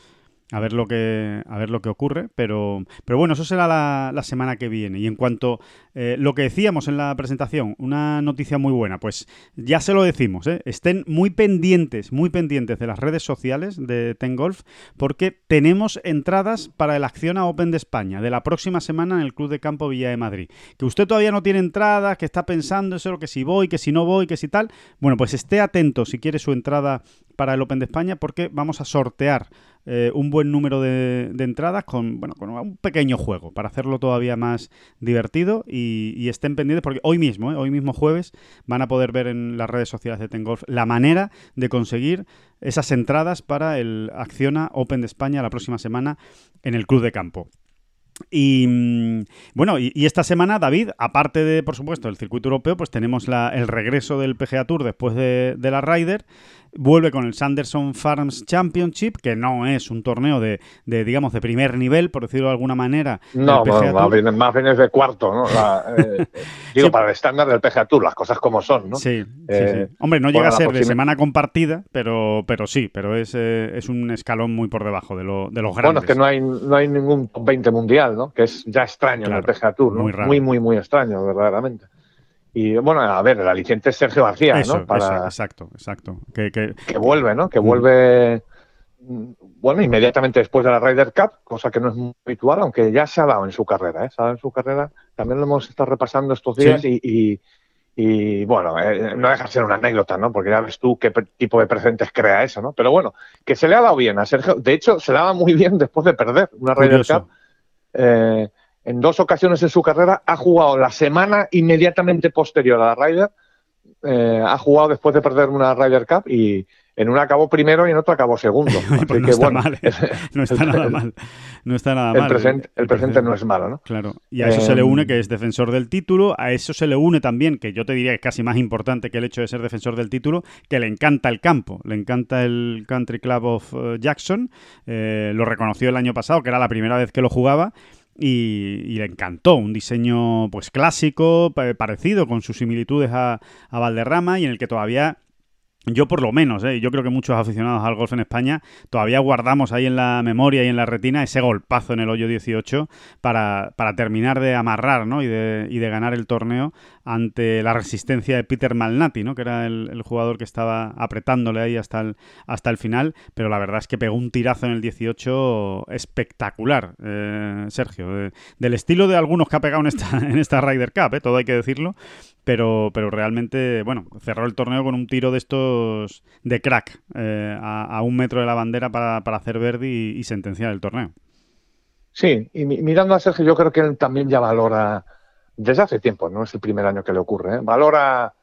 a ver lo que a ver lo que ocurre pero pero bueno eso será la, semana que viene. Y en cuanto eh, lo que decíamos en la presentación una noticia muy buena pues ya se lo decimos ¿eh? estén muy pendientes muy pendientes de las redes sociales de Ten Golf porque tenemos entradas para el Acciona Open de España de la próxima semana en el Club de Campo Villa de Madrid. Que usted todavía no tiene entradas que está pensando eso que si voy que si no voy que si tal. Bueno pues esté atento si quiere su entrada para el Open de España porque vamos a sortear eh, un buen número de, entradas con, bueno, con un pequeño juego para hacerlo todavía más divertido y, estén pendientes porque hoy mismo, eh, hoy mismo jueves, van a poder ver en las redes sociales de Tengolf la manera de conseguir esas entradas para el Acciona Open de España la próxima semana en el Club de Campo. Y mm, bueno, y, esta semana, David, aparte de, por supuesto, el circuito europeo, pues tenemos el regreso del PGA Tour después de, la Ryder. Vuelve con el Sanderson Farms Championship, que no es un torneo de, de digamos, de primer nivel, por decirlo de alguna manera. No, más, bien, es de cuarto, ¿no? Eh, digo, para el estándar del PGA Tour, las cosas como son, ¿no? Sí, eh, Hombre, no llega a ser de semana compartida, pero, pero sí, pero es, eh, es un escalón muy por debajo de, lo, de los grandes. Bueno, es que no hay, no hay ningún 20 mundial, ¿no? Que es ya extraño en el PGA Tour, ¿no? Muy, muy, muy, muy extraño, verdaderamente. Y bueno, a ver, el aliciente es Sergio García, ¿no? Para... exacto, exacto. Que, que, vuelve, ¿no? Que mm. vuelve, bueno, inmediatamente después de la Ryder Cup, cosa que no es muy habitual, aunque ya se ha dado en su carrera, ¿eh? Se ha dado en su carrera. También lo hemos estado repasando estos días y, y, bueno, eh, no deja de ser una anécdota, ¿no? Porque ya ves tú qué tipo de presentes crea eso, ¿no? Pero bueno, que se le ha dado bien a Sergio. De hecho, se le daba muy bien después de perder una Ryder Cup. Eh, en dos ocasiones en su carrera ha jugado la semana inmediatamente posterior a la Ryder, eh, ha jugado después de perder una Ryder Cup y, en una acabó primero y en otra acabó segundo. no, está mal, ¿eh? no está nada mal. No está nada el Presente, el, presente, no es malo, ¿no? Claro. Y a eso se le une em, que es defensor del título. A eso se le une también, que yo te diría que es casi más importante que el hecho de ser defensor del título, que le encanta el campo. Le encanta el Country Club of eh, Jackson. Eh, lo reconoció el año pasado, que era la primera vez que lo jugaba. Y, le encantó. Un diseño pues clásico, parecido, con sus similitudes a, a Valderrama y en el que todavía yo por lo menos, ¿eh? yo creo que muchos aficionados al golf en España todavía guardamos ahí en la memoria y en la retina ese golpazo en el hoyo 18 para, para terminar de amarrar ¿no? y, de, y de ganar el torneo ante la resistencia de Peter Malnati, ¿no? que era el, jugador que estaba apretándole ahí hasta el, hasta el final, pero la verdad es que pegó un tirazo en el 18 espectacular, eh, Sergio, del estilo de algunos que ha pegado en esta, en esta Ryder Cup, ¿eh? todo hay que decirlo, pero, pero realmente, bueno, cerró el torneo con un tiro de estos de crack eh, a, un metro de la bandera para, hacer verde y, sentenciar el torneo. Sí, y mirando a Sergio, yo creo que él también ya valora, desde hace tiempo, no es el primer año que le ocurre, ¿eh? valora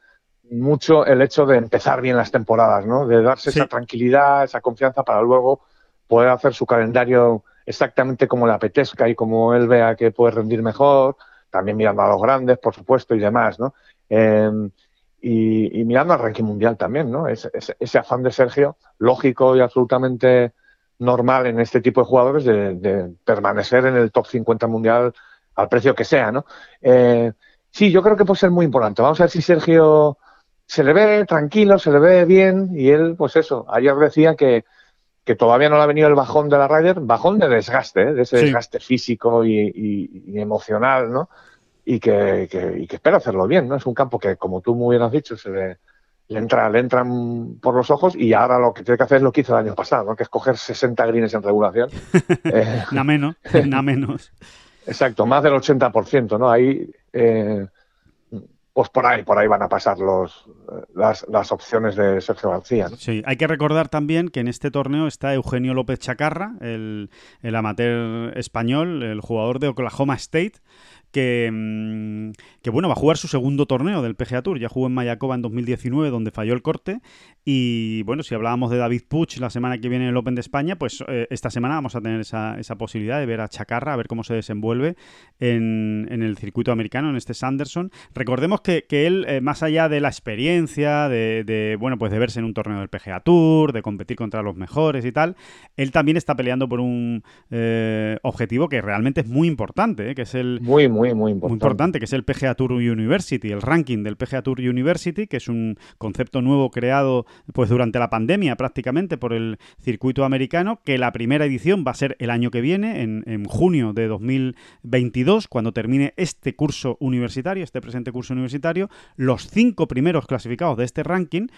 mucho el hecho de empezar bien las temporadas, ¿no? De darse esa tranquilidad, esa confianza para luego poder hacer su calendario exactamente como le apetezca y como él vea que puede rendir mejor, también mirando a los grandes, por supuesto, y demás, ¿no? Em, y, mirando al ranking mundial también, ¿no? ese afán de Sergio, lógico y absolutamente normal en este tipo de jugadores de, permanecer en el top 50 mundial al precio que sea, ¿no? Eh, sí, yo creo que puede ser muy importante. Vamos a ver si Sergio se le ve tranquilo, se le ve bien y él, pues eso, ayer decía que, que todavía no le ha venido el bajón de la Ryder, bajón de desgaste, ¿eh? de ese desgaste físico y, y, emocional, ¿no? y que, espera hacerlo bien, ¿no? Es un campo que, como tú muy bien has dicho, se le, entra, le entran por los ojos y ahora lo que tiene que hacer es lo que hizo el año pasado, ¿no? Que es coger 60 greens en regulación. eh, nada menos, nada menos. Exacto, más del 80%, ¿no? Ahí, eh, pues por ahí, por ahí van a pasar los, las, las opciones de Sergio García. ¿no? Sí, hay que recordar también que en este torneo está Eugenio López Chacarra, el, el amateur español, el jugador de Oklahoma State, que, mm, que, bueno, va a jugar su segundo torneo del PGA Tour. Ya jugó en Mayacoba en 2019, donde falló el corte. Y bueno, si hablábamos de David Puch la semana que viene en el Open de España, pues eh, esta semana vamos a tener esa, esa, posibilidad de ver a Chacarra, a ver cómo se desenvuelve en, en el circuito americano, en este Sanderson. Recordemos que, que él, eh, más allá de la experiencia, de, bueno, pues de verse en un torneo del PGA Tour, de competir contra los mejores y tal, él también está peleando por un eh, objetivo que realmente es muy importante, que es el... Muy muy, importante. que es el PGA Tour University, el ranking del PGA Tour University, que es un concepto nuevo creado pues durante la pandemia prácticamente por el circuito americano, que la primera edición va a ser el año que viene, en, en junio de 2022, cuando termine este curso universitario, este presente curso universitario, los cinco primeros clasificados de este ranking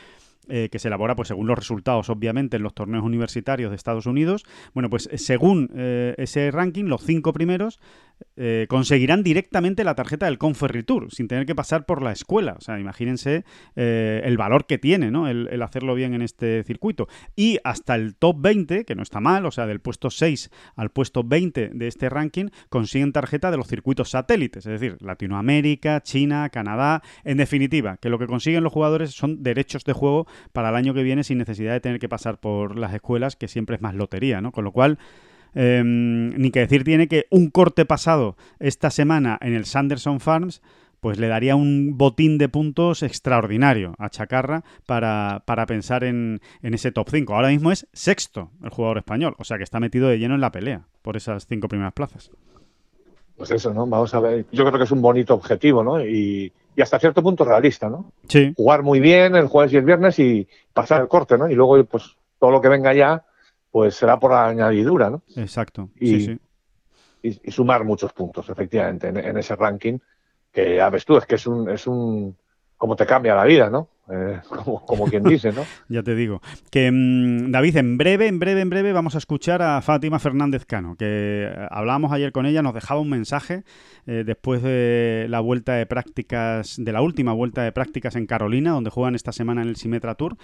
eh, que se elabora pues según los resultados, obviamente, en los torneos universitarios de Estados Unidos. Bueno, pues eh, según eh, ese ranking, los cinco primeros conseguirán directamente la tarjeta del Conferry Tour, sin tener que pasar por la escuela. O sea, imagínense el valor que tiene, ¿no? El, hacerlo bien en este circuito. Y hasta el top 20, que no está mal, o sea, del puesto 6 al puesto 20 de este ranking, consiguen tarjeta de los circuitos satélites, es decir, Latinoamérica, China, Canadá. En definitiva, que lo que consiguen los jugadores son derechos de juego para el año que viene sin necesidad de tener que pasar por las escuelas, que siempre es más lotería, ¿no? Con lo cual, em, ni que decir tiene que un corte pasado esta semana en el Sanderson Farms pues le daría un botín de puntos extraordinario a Chacarra para, para pensar en, en ese top 5. Ahora mismo es sexto el jugador español, o sea que está metido de lleno en la pelea por esas cinco primeras plazas. Pues eso, ¿no? Vamos a ver. Yo creo que es un bonito objetivo, ¿no? Y hasta cierto punto realista, ¿no? Sí. Jugar muy bien el jueves y el viernes y pasar el corte, ¿no? Y luego, pues, todo lo que venga ya, pues será por añadidura, ¿no? Exacto. Y, sí, sí. Y, y, sumar muchos puntos, efectivamente, en, en, ese ranking, que ya ves tú, es que es un, es un, como te cambia la vida, ¿no? Eh, como, como, quien dice, ¿no? ya te digo. Que mmm, David, en breve, en breve, en breve vamos a escuchar a Fátima Fernández Cano, que hablábamos ayer con ella, nos dejaba un mensaje eh, después de la vuelta de prácticas, de la última vuelta de prácticas en Carolina, donde juegan esta semana en el Simetra Tour.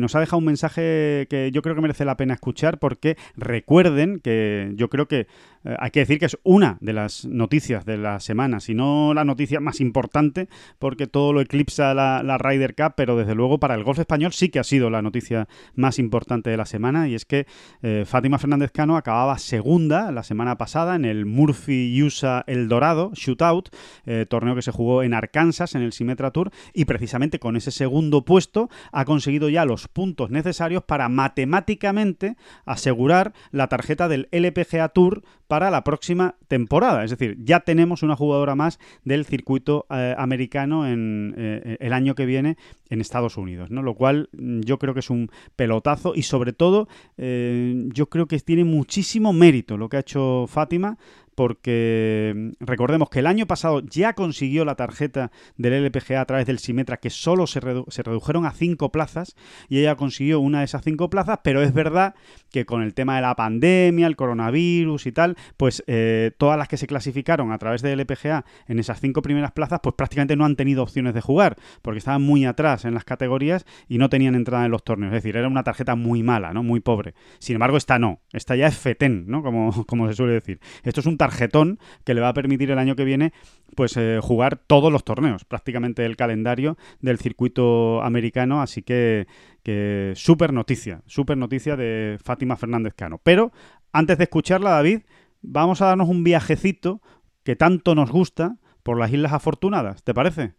Nos ha dejado un mensaje que yo creo que merece la pena escuchar porque recuerden que yo creo que eh, hay que decir que es una de las noticias de la semana, si no la noticia más importante, porque todo lo eclipsa la, la Ryder Cup, pero desde luego para el golf español sí que ha sido la noticia más importante de la semana y es que eh, Fátima Fernández Cano acababa segunda la semana pasada en el Murphy USA El Dorado Shootout, eh, torneo que se jugó en Arkansas en el Symetra Tour y precisamente con ese segundo puesto ha conseguido ya los puntos necesarios para matemáticamente asegurar la tarjeta del LPGA Tour para la próxima temporada. Es decir, ya tenemos una jugadora más del circuito eh, americano en eh, el año que viene en Estados Unidos, ¿no? Lo cual yo creo que es un pelotazo y sobre todo yo creo que tiene muchísimo mérito lo que ha hecho Fátima porque recordemos que el año pasado ya consiguió la tarjeta del LPGA a través del Simetra, que solo se, redu se, redujeron a cinco plazas, y ella consiguió una de esas cinco plazas, pero es verdad que con el tema de la pandemia, el coronavirus y tal, pues eh, todas las que se clasificaron a través del LPGA en esas cinco primeras plazas, pues prácticamente no han tenido opciones de jugar, porque estaban muy atrás en las categorías y no tenían entrada en los torneos, es decir, era una tarjeta muy mala, ¿no? Muy pobre. Sin embargo, esta no, esta ya es FETEN, ¿no? Como, como se suele decir. Esto es un tarjetón que le va a permitir el año que viene pues eh, jugar todos los torneos, prácticamente el calendario del circuito americano, así que, que súper noticia, súper noticia de Fátima Fernández Cano. Pero antes de escucharla, David, vamos a darnos un viajecito que tanto nos gusta por las Islas Afortunadas, ¿te parece?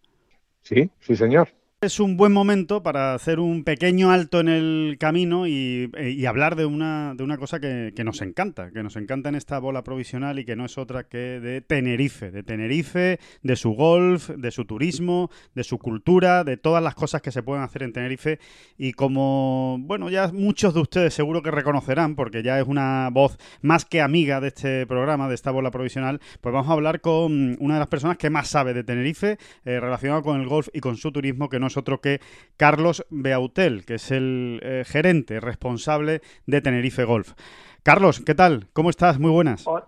Sí, sí, señor. Es un buen momento para hacer un pequeño alto en el camino y, y hablar de una, de una cosa que, que, nos encanta, que nos encanta en esta bola provisional y que no es otra que de Tenerife, de Tenerife, de su golf, de su turismo, de su cultura, de todas las cosas que se pueden hacer en Tenerife. Y como, bueno, ya muchos de ustedes seguro que reconocerán, porque ya es una voz más que amiga de este programa, de esta bola provisional, pues vamos a hablar con una de las personas que más sabe de Tenerife eh, relacionado con el golf y con su turismo, que no es otro que Carlos Beautel, que es el eh, gerente responsable de Tenerife Golf. Carlos, ¿qué tal? ¿Cómo estás? Muy buenas. Hola.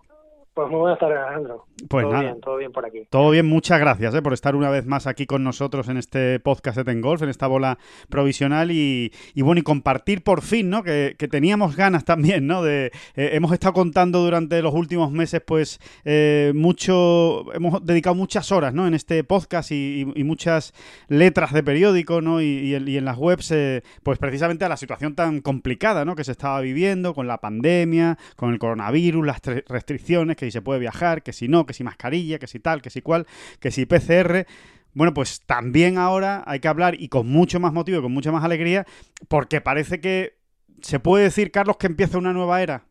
Pues muy buenas tardes, Alejandro. Pues todo nada. bien, todo bien por aquí. Todo bien, muchas gracias eh, por estar una vez más aquí con nosotros en este podcast de Ten Golf, en esta bola provisional y, y bueno, y compartir por fin, ¿no? Que, que teníamos ganas también, ¿no? De, eh, hemos estado contando durante los últimos meses, pues, eh, mucho, hemos dedicado muchas horas, ¿no? En este podcast y, muchas letras de periódico, ¿no? Y, en las webs, eh, pues precisamente a la situación tan complicada, ¿no? Que se estaba viviendo con la pandemia, con el coronavirus, las restricciones, que si se puede viajar, que si no, que si mascarilla, que si tal, que si cual, que si PCR. Bueno, pues también ahora hay que hablar y con mucho más motivo y con mucha más alegría, porque parece que se puede decir, Carlos, que empieza una nueva era.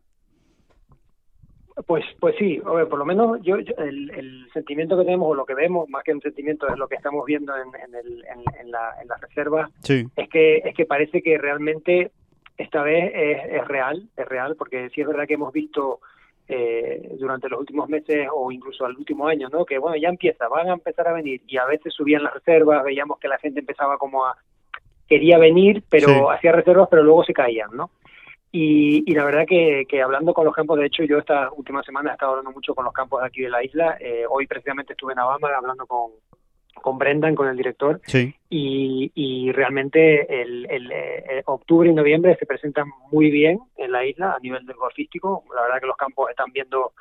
Pues, pues sí, ver, por lo menos yo, yo el, el, sentimiento que tenemos o lo que vemos, más que un sentimiento, es lo que estamos viendo en, en, el, en, en la, en la reserva, sí. es que es que parece que realmente esta vez es, es real, es real, porque sí es verdad que hemos visto eh, durante los últimos meses o incluso al último año, ¿no? Que bueno, ya empieza, van a empezar a venir y a veces subían las reservas, veíamos que la gente empezaba como a quería venir, pero sí. hacía reservas, pero luego se caían, ¿no? Y, y la verdad que, que, hablando con los campos, de hecho yo esta última semana he estado hablando mucho con los campos de aquí de la isla, eh, hoy precisamente estuve en Alabama hablando con, con Brendan, con el director, sí. y, y, realmente el, el, el, octubre y noviembre se presentan muy bien en la isla a nivel del golfístico. La verdad que los campos están viendo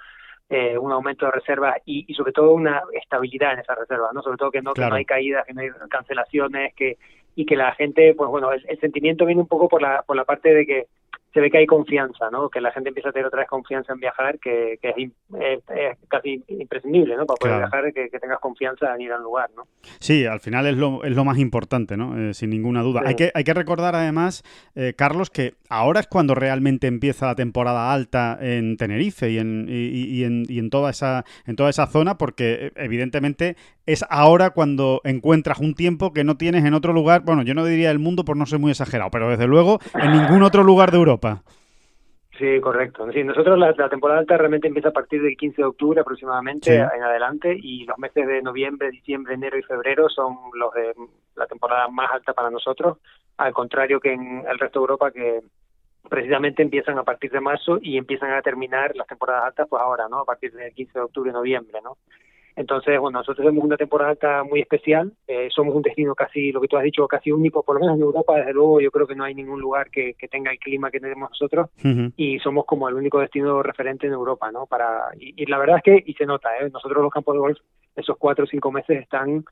eh, un aumento de reservas y, y, sobre todo una estabilidad en esas reservas, ¿no? Sobre todo que no, claro. que no hay caídas, que no hay cancelaciones, que y que la gente, pues bueno, el, el, sentimiento viene un poco por la por la parte de que se ve que hay confianza, ¿no? Que la gente empieza a tener otra vez confianza en viajar, que, es, casi imprescindible, ¿no? Para poder viajar, que, tengas confianza en ir al lugar, ¿no? Sí, al final es lo, es lo más importante, ¿no? Eh, sin ninguna duda. Hay, que, hay que recordar además, eh, Carlos, que ahora es cuando realmente empieza la temporada alta en Tenerife y en, y, en, y en, toda, esa, en toda esa zona, porque eh, evidentemente es ahora cuando encuentras un tiempo que no tienes en otro lugar, bueno, yo no diría el mundo por no ser muy exagerado, pero desde luego en ningún otro lugar de Europa. Sí, correcto. Sí, nosotros la, temporada alta realmente empieza a partir del 15 de octubre aproximadamente en adelante y los meses de noviembre, diciembre, enero y febrero son los de la temporada más alta para nosotros, al contrario que en el resto de Europa que precisamente empiezan a partir de marzo y empiezan a terminar las temporadas altas pues ahora, ¿no? A partir del 15 de octubre, noviembre, ¿no? Entonces, bueno, nosotros tenemos una temporada alta muy especial, eh, somos un destino casi, lo que tú has dicho, casi único, por lo menos en Europa, desde luego yo creo que no hay ningún lugar que, tenga el clima que tenemos nosotros y somos como el único destino referente en Europa, ¿no? Para Y, la verdad es que, y se nota, ¿eh? nosotros los campos de golf, esos cuatro o cinco meses están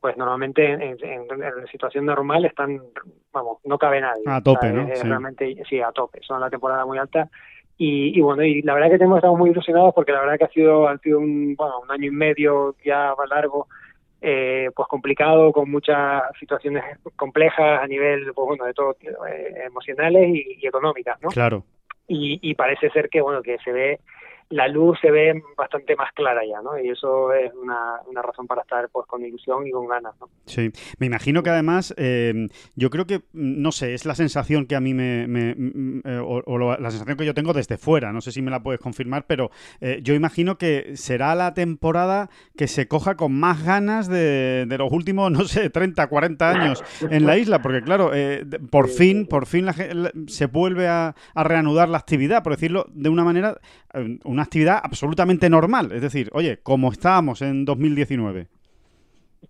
pues normalmente en, situación normal están, vamos, no cabe nadie. A tope, ¿no? Realmente, sí, a tope. Son la temporada muy alta y, bueno, y la verdad que tenemos, estamos muy ilusionados porque la verdad que ha sido, ha sido un, bueno, un año y medio ya largo, eh, pues complicado, con muchas situaciones complejas a nivel, pues bueno, de todo, eh, emocionales y, y, económicas, ¿no? Claro. Y, y parece ser que, bueno, que se ve la luz se ve bastante más clara ya, ¿no? Y eso es una, una razón para estar pues con ilusión y con ganas, ¿no? Sí, me imagino que además, eh, yo creo que, no sé, es la sensación que a mí me, mm, eh, o, la sensación que yo tengo desde fuera, no sé si me la puedes confirmar, pero eh, yo imagino que será la temporada que se coja con más ganas de, de los últimos, no sé, 30, 40 años en la isla, porque claro, por fin, por fin se vuelve a, a reanudar la actividad, por decirlo de una manera una actividad absolutamente normal. Es decir, oye, como estábamos en 2019.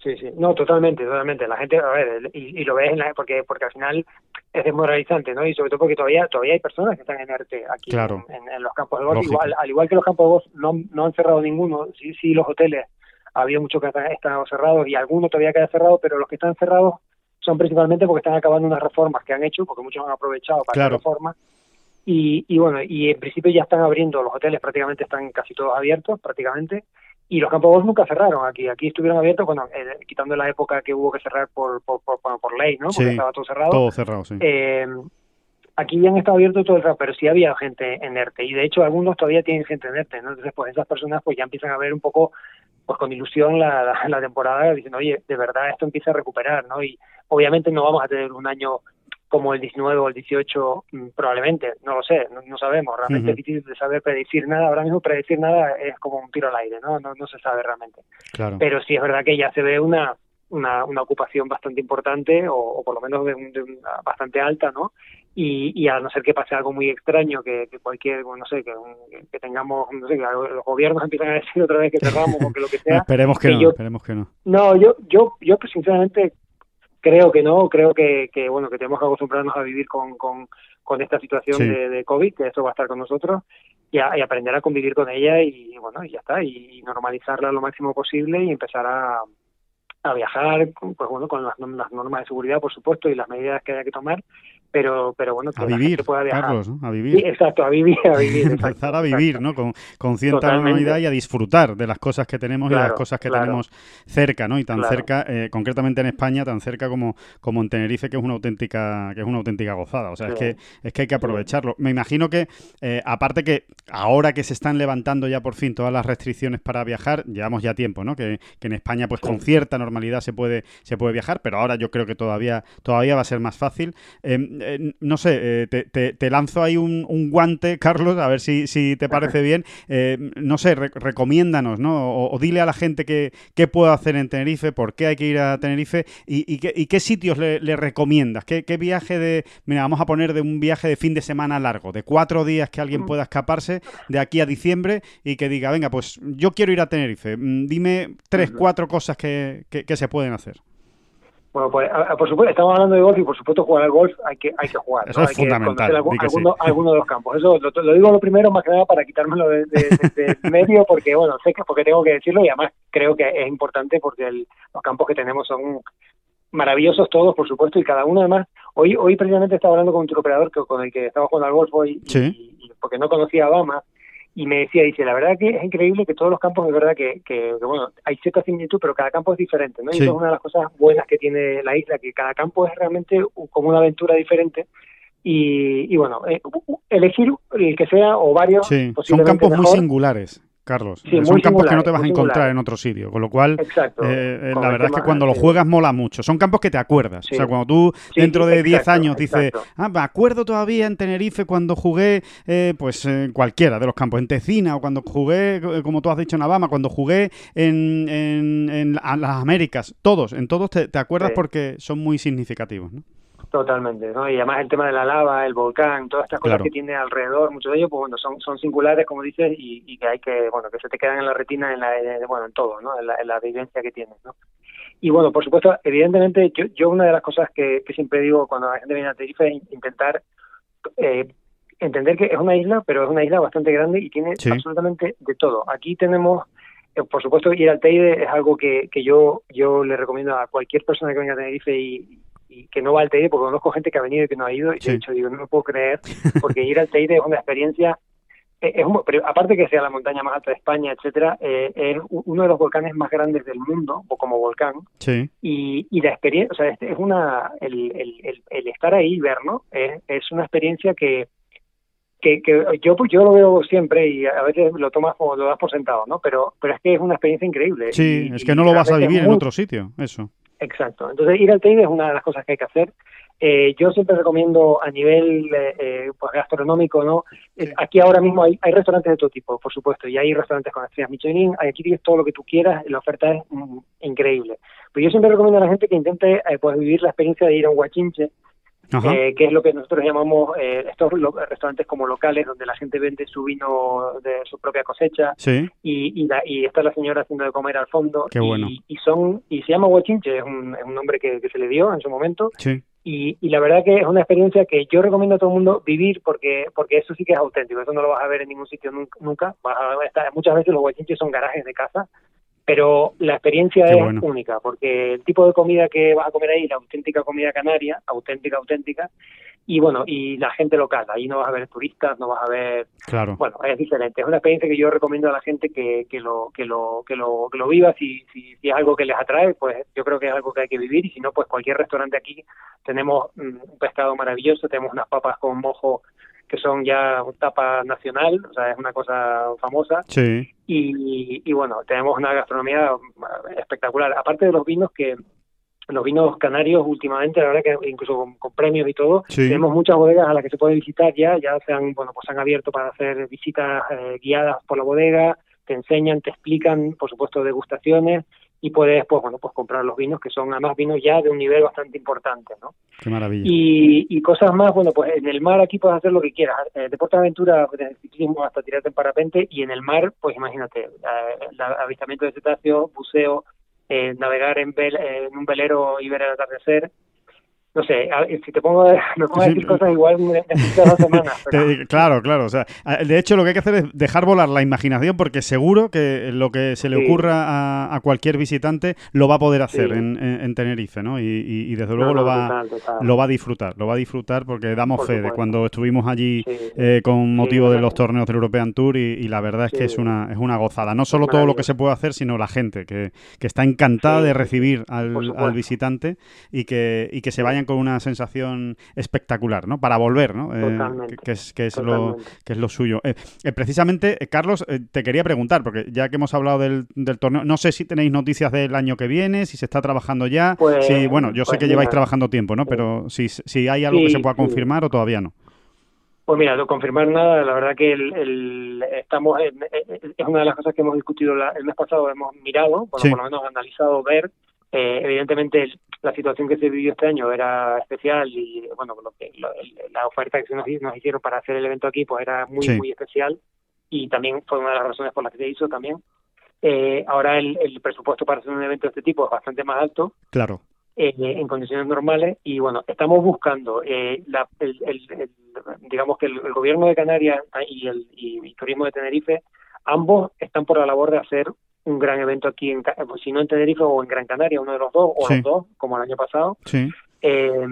Sí, sí, no, totalmente, totalmente. La gente, a ver, y, lo ves en la, porque porque al final es desmoralizante, ¿no? Y sobre todo porque todavía todavía hay personas que están en ERTE aquí en, los campos de golf. Igual, al igual que los campos de golf no, no han cerrado ninguno, sí, sí, los hoteles, había muchos que han estado cerrados y algunos todavía quedan cerrados, pero los que están cerrados son principalmente porque están acabando unas reformas que han hecho, porque muchos han aprovechado para hacer reformas y, y bueno, y en principio ya están abriendo, los hoteles prácticamente están casi todos abiertos, prácticamente, y los campos nunca cerraron aquí. Aquí estuvieron abiertos, bueno, eh, quitando la época que hubo que cerrar por, por, por, ley, ¿no? Porque estaba todo cerrado. Todo cerrado, sí. Eh, aquí ya han estado abiertos todo el rato, pero sí había gente en ERTE, y de hecho algunos todavía tienen gente en ERTE, ¿no? Entonces, pues esas personas pues ya empiezan a ver un poco, pues con ilusión la, la temporada, diciendo, oye, de verdad esto empieza a recuperar, ¿no? Y obviamente no vamos a tener un año como el 19 o el 18 mm, probablemente, no lo sé, no, sabemos, realmente es difícil de saber predecir nada, ahora mismo predecir nada es como un tiro al aire, ¿no? No, no se sabe realmente. Claro. Pero sí es verdad que ya se ve una, una, una ocupación bastante importante o, por lo menos de, una bastante alta, ¿no? Y, y, a no ser que pase algo muy extraño, que, cualquier, no sé, que, que, tengamos, no sé, que los gobiernos empiezan a decir otra vez que cerramos o que lo que sea. esperemos que, no, esperemos que no. No, yo, yo, yo pues, sinceramente creo que no, creo que, que bueno que tenemos que acostumbrarnos a vivir con, con, con esta situación de, de, COVID, que esto va a estar con nosotros, y, y, aprender a convivir con ella y bueno, y ya está, y normalizarla lo máximo posible y empezar a, a viajar, pues bueno, con las, las normas de seguridad, por supuesto, y las medidas que haya que tomar, pero, pero bueno, que a vivir, pueda viajar. Carlos, ¿no? a vivir. Sí, exacto, a vivir, a vivir. Empezar a vivir, ¿no? Con, con cierta normalidad y a disfrutar de las cosas que tenemos y las cosas que tenemos cerca, ¿no? Y tan cerca, eh, concretamente en España, tan cerca como, como en Tenerife, que es una auténtica, que es una auténtica gozada. O sea, es que es que hay que aprovecharlo. Me imagino que, eh, aparte que ahora que se están levantando ya por fin todas las restricciones para viajar, llevamos ya tiempo, ¿no? Que, que en España, pues con cierta normalidad se puede, se puede viajar, pero ahora yo creo que todavía, todavía va a ser más fácil. Em, eh, no sé, eh, te, lanzo ahí un, guante, Carlos, a ver si, si te parece bien. Eh, no sé, recomiéndanos, ¿no? O, dile a la gente qué, qué puedo hacer en Tenerife, por qué hay que ir a Tenerife y, qué, sitios le, recomiendas. ¿Qué, viaje de. Mira, vamos a poner de un viaje de fin de semana largo, de cuatro días que alguien pueda escaparse de aquí a diciembre y que diga, venga, pues yo quiero ir a Tenerife. Mm, dime tres, cuatro cosas que se pueden hacer. Bueno, pues por supuesto, estamos hablando de golf y por supuesto jugar al golf hay que hay que jugar. Eso es hay fundamental. Que alguno, alguno, de los campos. Eso lo, digo lo primero más que nada para quitármelo de, de, medio porque, bueno, sé que porque tengo que decirlo y además creo que es importante porque los campos que tenemos son maravillosos todos, por supuesto, y cada uno además Hoy, hoy precisamente estaba hablando con un operador que, con el que estaba jugando al golf hoy, y, porque no conocía a Bama, y me decía, dice, la verdad que es increíble que todos los campos, es verdad que, que, bueno, hay cierta similitud, pero cada campo es diferente, ¿no? Y eso es una de las cosas buenas que tiene la isla, que cada campo es realmente como una aventura diferente. Y, y bueno, eh, elegir el que sea o varios. Sí, son campos muy singulares. Carlos. son campos que no te vas a encontrar en otro sitio, con lo cual eh, eh, la verdad es que cuando lo juegas mola mucho. Son campos que te acuerdas. O sea, cuando tú dentro de 10 años dices, ah, me acuerdo todavía en Tenerife cuando jugué, eh, pues en cualquiera de los campos, en Tecina o cuando jugué, como tú has dicho en Alabama, cuando jugué en, en, las Américas, todos, en todos te, te acuerdas porque son muy significativos, ¿no? Totalmente, ¿no? Y además el tema de la lava, el volcán, todas estas cosas que tiene alrededor, muchos de ellos, pues bueno, son, son singulares, como dices, y, que hay que, bueno, que se te quedan en la retina, en la, bueno, en todo, ¿no? En la, en la vivencia que tienes, ¿no? Y bueno, por supuesto, evidentemente, yo, yo una de las cosas que, siempre digo cuando la gente viene a Tenerife es intentar eh, entender que es una isla, pero es una isla bastante grande y tiene absolutamente de todo. Aquí tenemos eh, por supuesto ir al Teide es algo que, que yo yo le recomiendo a cualquier persona que venga a Tenerife y, y que no va al Teide porque conozco gente que ha venido y que no ha ido y de hecho digo no me puedo creer porque ir al Teide es una experiencia eh, es pero aparte que sea la montaña más alta de España etcétera eh, es uno de los volcanes más grandes del mundo o como volcán sí. y, y la experiencia o sea este es una el, el, el, estar ahí y ver no es, es una experiencia que que, que yo yo lo veo siempre y a veces lo tomas como lo das por sentado, ¿no? Pero pero es que es una experiencia increíble. Sí, es que no lo vas a vivir en otro sitio, eso. Exacto. Entonces, ir al Teide es una de las cosas que hay que hacer. Eh, yo siempre recomiendo a nivel eh, eh pues gastronómico, ¿no? Eh, aquí ahora mismo hay, hay, restaurantes de todo tipo, por supuesto, y hay restaurantes con estrellas Michelin, aquí tienes todo lo que tú quieras, la oferta es mm, increíble. Pero yo siempre recomiendo a la gente que intente pues, vivir la experiencia de ir a un guachinche, eh, que es lo que nosotros llamamos eh, estos restaurantes como locales donde la gente vende su vino de su propia cosecha. Y, y, y, está la señora haciendo de comer al fondo. Y, son y se llama Huachinche es un, es un nombre que, se le dio en su momento. Y, y la verdad que es una experiencia que yo recomiendo a todo el mundo vivir porque porque eso sí que es auténtico. Eso no lo vas a ver en ningún sitio nunca, muchas veces los huachinches son garajes de casa pero la experiencia es única, porque el tipo de comida que vas a comer ahí, la auténtica comida canaria, auténtica, auténtica, y bueno, y la gente local, ahí no vas a ver turistas, no vas a ver, claro. bueno, es diferente, es una experiencia que yo recomiendo a la gente que, que lo que lo que lo que lo viva, si, si, si es algo que les atrae, pues yo creo que es algo que hay que vivir. Y si no, pues cualquier restaurante aquí tenemos un pescado maravilloso, tenemos unas papas con mojo que son ya tapa nacional, o sea, es una cosa famosa. Sí. Y, y bueno, tenemos una gastronomía espectacular. Aparte de los vinos que los vinos canarios últimamente, la verdad que incluso con, premios y todo, tenemos muchas bodegas a las que se puede visitar ya, ya se han, bueno, pues han abierto para hacer visitas eh, guiadas por la bodega, te enseñan, te explican, por supuesto, degustaciones y puedes pues bueno pues comprar los vinos que son además vinos ya de un nivel bastante importante no qué maravilla. Y, y cosas más bueno pues en el mar aquí puedes hacer lo que quieras. Eh, deporte de aventura desde el ciclismo hasta tirarte en parapente y en el mar pues imagínate eh, el avistamiento de cetáceos buceo eh, navegar en, en un velero y ver el atardecer no sé, si te pongo, me pongo a decir cosas igual necesito dos semanas. claro, claro. O sea, de hecho, lo que hay que hacer es dejar volar la imaginación porque seguro que lo que se le ocurra a, cualquier visitante lo va a poder hacer en, Tenerife, ¿no? Y, desde luego lo, va, lo va a disfrutar, lo va a disfrutar porque damos fe de cuando estuvimos allí eh, con motivo de los torneos del European Tour y, la verdad es que es una, es una gozada. No solo todo lo que se puede hacer, sino la gente que, que está encantada de recibir al, al visitante y que, y que se vayan con una sensación espectacular, ¿no? Para volver, ¿no? Eh, que, es, que, es lo, que es lo suyo. Eh, eh, precisamente, Carlos, te quería preguntar, porque ya que hemos hablado del, torneo, no sé si tenéis noticias del año que viene, si se está trabajando ya. Pues, si, bueno, yo sé pues que lleváis trabajando tiempo, ¿no? Pero si, si hay algo que se pueda confirmar o todavía no. Pues mira, no confirmar nada, la verdad que el, estamos es una de las cosas que hemos discutido el mes pasado, hemos mirado, por lo menos analizado, ver eh, evidentemente la situación que se vivió este año era especial y bueno lo que, la oferta que nos, nos, hicieron para hacer el evento aquí pues era muy muy especial y también fue una de las razones por las que se hizo también. Eh, ahora el, el, presupuesto para hacer un evento de este tipo es bastante más alto claro. eh, en condiciones normales y bueno estamos buscando eh, la, el, el, digamos que el, gobierno de Canarias y el, y el turismo de Tenerife ambos están por la labor de hacer un gran evento aquí, en, pues, si no en Tenerife o en Gran Canaria, uno de los dos, o los dos, como el año pasado. Eh,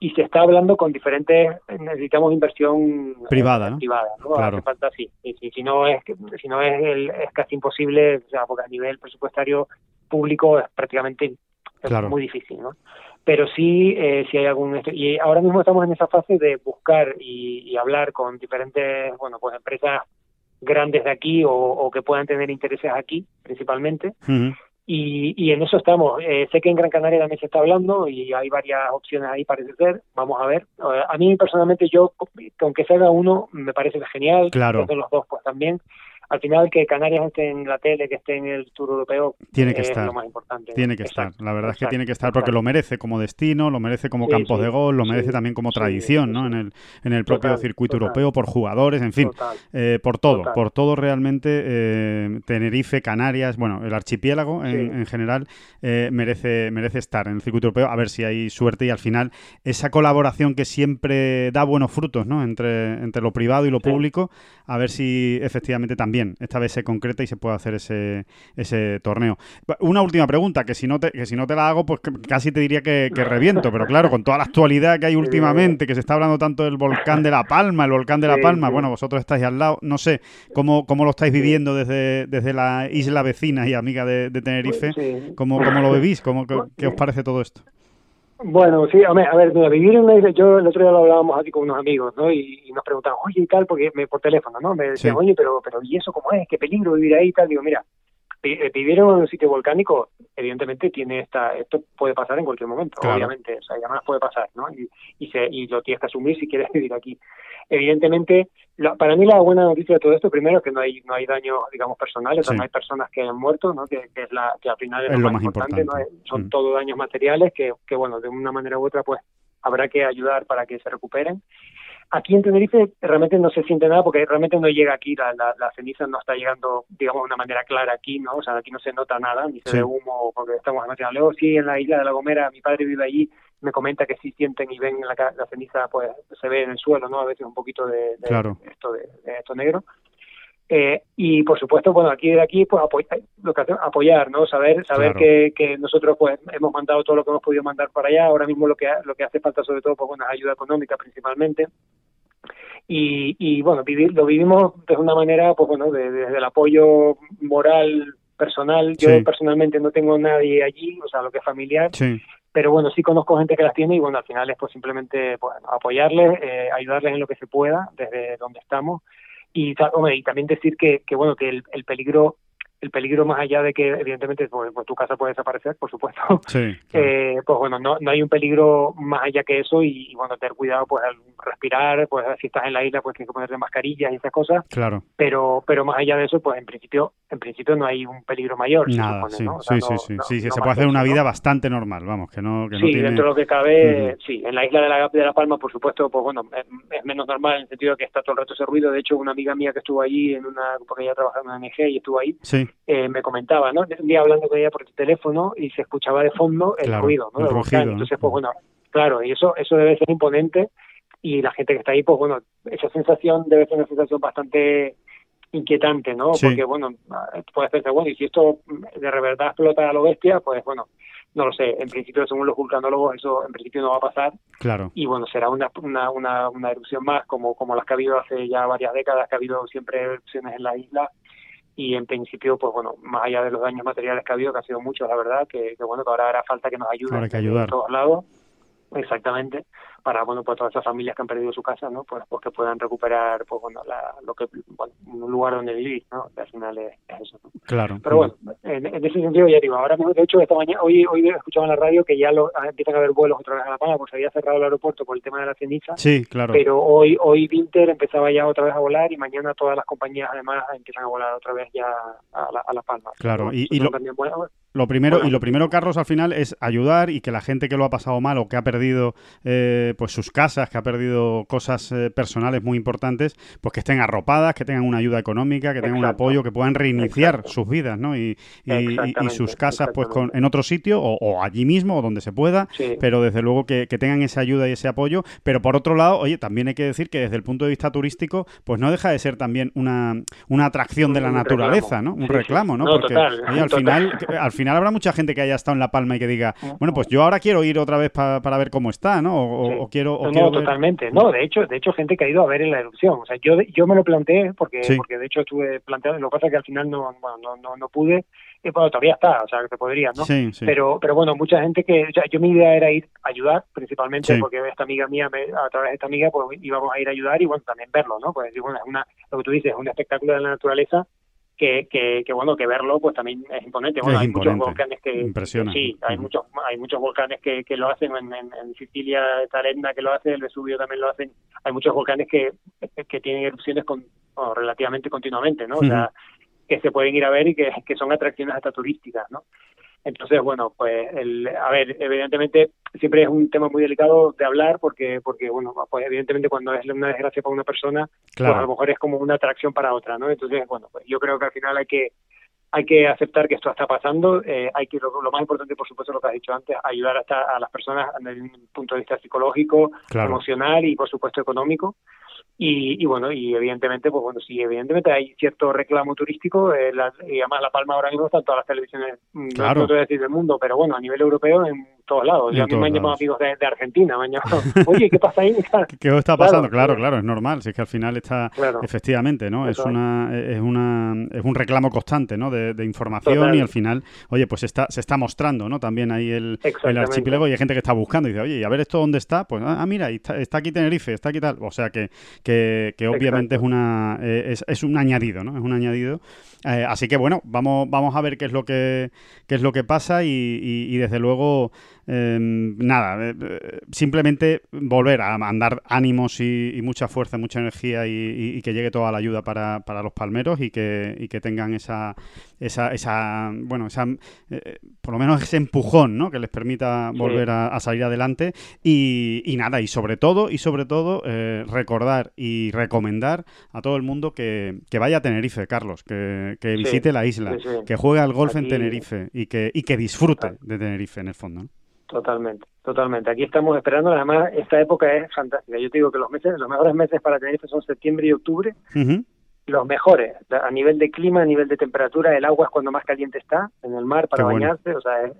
y se está hablando con diferentes necesitamos inversión privada, ¿no? privada ¿no? Claro. Hace falta sí, sí, si no es si no es el- es casi imposible o sea porque a nivel presupuestario público es prácticamente Claro. muy difícil no pero sí eh, si hay algún estu- y ahora mismo estamos en esa fase de buscar y, y hablar con diferentes bueno pues empresas grandes de aquí o, o que puedan tener intereses aquí principalmente y, y en eso estamos. Eh, sé que en Gran Canaria también se está hablando y hay varias opciones ahí parece ser. Vamos a ver. Eh, a mí personalmente yo, que aunque se haga uno, me parece genial. Claro. Que los dos pues también. Al final que Canarias esté en la tele, que esté en el Tour Europeo, Tiene que es estar. lo más importante. Tiene que Exacto, estar, la verdad es que tiene que estar porque exacto. lo merece como destino, lo merece como Sí, campos sí, de gol, lo sí, merece también como tradición, ¿no? En el, en el propio Total, circuito total. europeo, por jugadores, en fin, Total. eh, por todo, por todo realmente eh, Tenerife, Canarias, bueno, el archipiélago en, en general eh, merece, merece estar en el circuito europeo, a ver si hay suerte y al final esa colaboración que siempre da buenos frutos, ¿no? Entre, entre lo privado y lo público, a ver si efectivamente también esta vez se concreta y se puede hacer ese, ese torneo. Una última pregunta, que si no te, que si no te la hago, pues casi te diría que, que reviento, pero claro, con toda la actualidad que hay últimamente, que se está hablando tanto del volcán de La Palma, el volcán de La Palma, bueno, vosotros estáis al lado, no sé cómo, cómo lo estáis viviendo desde, desde la isla vecina y amiga de, de Tenerife, Sí. ¿cómo, cómo lo vivís? ¿Cómo, qué, qué os parece todo esto? Bueno, sí, a ver, a ver, mira, vivir en una isla, yo el otro día lo hablábamos aquí con unos amigos, ¿no? Y, y nos preguntaban, oye, y tal, porque me, por teléfono, ¿no? Me decían, Sí. oye, pero, pero, ¿y eso cómo es? ¿Qué peligro vivir ahí y tal? Digo, mira, vivir en un sitio volcánico, evidentemente tiene esta, esto puede pasar en cualquier momento, Claro. obviamente, o sea, y además puede pasar, ¿no? Y, y, se, y lo tienes que asumir si quieres vivir aquí. Evidentemente, la- para mí la buena noticia de todo esto, primero, que no hay no hay daños, digamos, personales, o sea, no hay personas que hayan muerto, ¿no? Que, que es la que al final es, Es lo más importante, ¿no? importante. Es- son Mm. todo daños materiales que, que, bueno, de una manera u otra, pues habrá que ayudar para que se recuperen. Aquí en Tenerife realmente no se siente nada porque realmente no llega aquí, la, la, la ceniza no está llegando, digamos, de una manera clara aquí, ¿no? O sea, aquí no se nota nada, ni se Sí. ve humo porque estamos demasiado lejos. Sí, en la isla de La Gomera, mi padre vive allí, me comenta que sí sienten y ven la, la ceniza, pues se ve en el suelo, ¿no? A veces un poquito de, de Claro. esto de, de esto negro. Eh, y por supuesto, bueno, aquí de aquí, pues apoyar, lo que hace- apoyar, ¿no? Saber, saber Claro. que, que nosotros pues hemos mandado todo lo que hemos podido mandar para allá. Ahora mismo lo que lo que hace falta sobre todo, pues bueno, es ayuda económica principalmente. Y, y bueno, vivir, lo vivimos de una manera, pues bueno, de- desde el apoyo moral personal. Yo Sí. personalmente no tengo nadie allí, o sea, lo que es familiar, Sí, pero bueno, sí conozco gente que las tiene y bueno, al final es pues simplemente pues, apoyarles, eh, ayudarles en lo que se pueda desde donde estamos y, hombre, y también decir que, que bueno, que el, el peligro el peligro más allá de que evidentemente pues, pues, tu casa puede desaparecer, por supuesto, sí. claro. eh, pues bueno, no, no hay un peligro más allá que eso y, y, bueno, tener cuidado pues al respirar, pues si estás en la isla pues tienes que ponerte mascarillas y esas cosas, Claro. pero pero más allá de eso pues en principio en principio no hay un peligro mayor, Nada, supone, sí, ¿no? O sea, sí, sí, no- sí, no- se puede hacer una vida bastante normal, vamos, que no, que no sí, tiene... dentro de lo que cabe, sí. En la isla de la, de la Palma, por supuesto, pues bueno, es, es menos normal en el sentido de que está todo el rato ese ruido. De hecho, una amiga mía que estuvo allí, en una, porque ella trabajaba en una ONG y estuvo ahí, Sí, eh, me comentaba, ¿no? Un día hablando con ella por teléfono y se escuchaba de fondo el Claro, ruido, ¿no? el. Entonces, pues bueno, claro, y eso, eso debe ser imponente y la gente que está ahí, pues bueno, esa sensación debe ser una sensación bastante inquietante, ¿no? Sí. Porque, bueno, puedes pensar, bueno, y si esto de verdad explota a lo bestia, pues bueno, no lo sé, en principio, según los vulcanólogos, eso en principio no va a pasar claro. y bueno, será una, una, una, una erupción más, como, como las que ha habido hace ya varias décadas, que ha habido siempre erupciones en la isla y en principio, pues bueno, más allá de los daños materiales que ha habido, que ha sido muchos, la verdad, que, que bueno, que ahora hará falta que nos ayuden de todos lados, exactamente, para, bueno, pues todas esas familias que han perdido su casa, ¿no? Pues, pues que puedan recuperar, pues bueno, la, lo que, bueno, un lugar donde vivir, ¿no? Que al final es, es eso, ¿no? Claro. Pero bueno, en, en ese sentido ya digo, ahora mismo, de hecho, esta mañana, hoy, hoy escuchaba en la radio que ya lo, ah, empiezan a haber vuelos otra vez a La Palma, pues se había cerrado el aeropuerto por el tema de la ceniza, Sí, claro. pero hoy hoy Winter empezaba ya otra vez a volar y mañana todas las compañías además empiezan a volar otra vez ya a La, a la Palma. Claro, y- y lo- también buenas- Lo primero, Bueno. y lo primero, Carlos, al final es ayudar y que la gente que lo ha pasado mal o que ha perdido eh, pues sus casas, que ha perdido cosas eh, personales muy importantes, pues que estén arropadas, que tengan una ayuda económica, que tengan un apoyo, que puedan reiniciar sus vidas, ¿no? Y, sus casas, pues con, en otro sitio o, allí mismo o donde se pueda, pero desde luego que, tengan esa ayuda y ese apoyo. Pero por otro lado, oye, también hay que decir que desde el punto de vista turístico, pues no deja de ser también una, una atracción de la naturaleza, ¿no? Un reclamo, ¿no? Porque al final, al final habrá mucha gente que haya estado en La Palma y que diga, bueno, pues yo ahora quiero ir otra vez para ver cómo está, ¿no? O, quiero, no, totalmente. No, de hecho, de hecho, gente que ha ido a ver en la erupción. O sea, yo, yo me lo planteé porque, porque de hecho estuve planteando. Lo que pasa es que al final no, no, no, no pude. Y bueno, todavía está, o sea, que te podría, ¿no? Sí, Pero, pero bueno, mucha gente que. O sea, yo mi idea era ir a ayudar, principalmente porque esta amiga mía, a través de esta amiga, pues íbamos a ir a ayudar y bueno, también verlo, ¿no? Pues bueno, es una, lo que tú dices, es un espectáculo de la naturaleza que, que, bueno que verlo pues también es imponente. Bueno hay muchos volcanes que, sí hay muchos hay muchos volcanes que, que lo hacen en, en, Sicilia Tarenda que lo hace el Vesubio también lo hacen. Hay muchos volcanes que, que tienen erupciones con, relativamente continuamente no o sea que se pueden ir a ver y que, que son atracciones hasta turísticas no entonces, bueno, pues, el, a ver, evidentemente siempre es un tema muy delicado de hablar porque, porque bueno, pues evidentemente cuando es una desgracia para una persona, pues a lo mejor es como una atracción para otra, ¿no? Entonces, bueno, pues yo creo que al final hay que hay que aceptar que esto está pasando, eh, hay que lo, más importante, por supuesto, lo que has dicho antes, ayudar hasta a las personas desde un punto de vista psicológico, emocional y, por supuesto, económico. Y, bueno, y evidentemente, pues bueno, sí, evidentemente hay cierto reclamo turístico, eh, y además La Palma ahora mismo está en todas las televisiones, mm, no, voy a decir del mundo, pero bueno, a nivel europeo en todos lados. Ya a mí me han llamado amigos de, Argentina, me han llamado, oye, ¿qué pasa ahí? ¿Qué, está pasando? Claro, claro, es normal, si es que al final está, efectivamente, ¿no? Es una, es una, es un reclamo constante, ¿no? De, información y al final, oye, pues está, se está mostrando, ¿no? También ahí el, el archipiélago y hay gente que está buscando y dice, oye, y a ver esto dónde está, pues, ah, mira, está, está aquí Tenerife, está aquí tal, o sea que que, obviamente es, una, eh, es, un añadido, ¿no? Es un añadido. Eh, así que bueno, vamos, vamos a ver qué es lo que, qué es lo que pasa y desde luego Em, nada, eh, eh, simplemente volver a mandar ánimos y, mucha fuerza, mucha energía y, que llegue toda la ayuda para, para los palmeros y que, que tengan esa, esa, esa bueno, esa, eh, por lo menos ese empujón, ¿no? Que les permita volver a, salir adelante. Y, nada, y sobre todo, y sobre todo, recordar y recomendar a todo el mundo que, vaya a Tenerife, Carlos, que, visite la isla, que juegue al golf en Tenerife y que, y que disfrute de Tenerife en el fondo. Totalmente, totalmente. Aquí estamos esperando, además esta época es fantástica. Yo te digo que los meses, los mejores meses para Tenerife son septiembre y octubre los mejores a nivel de clima, a nivel de temperatura, el agua es cuando más caliente está en el mar para bañarse, o sea,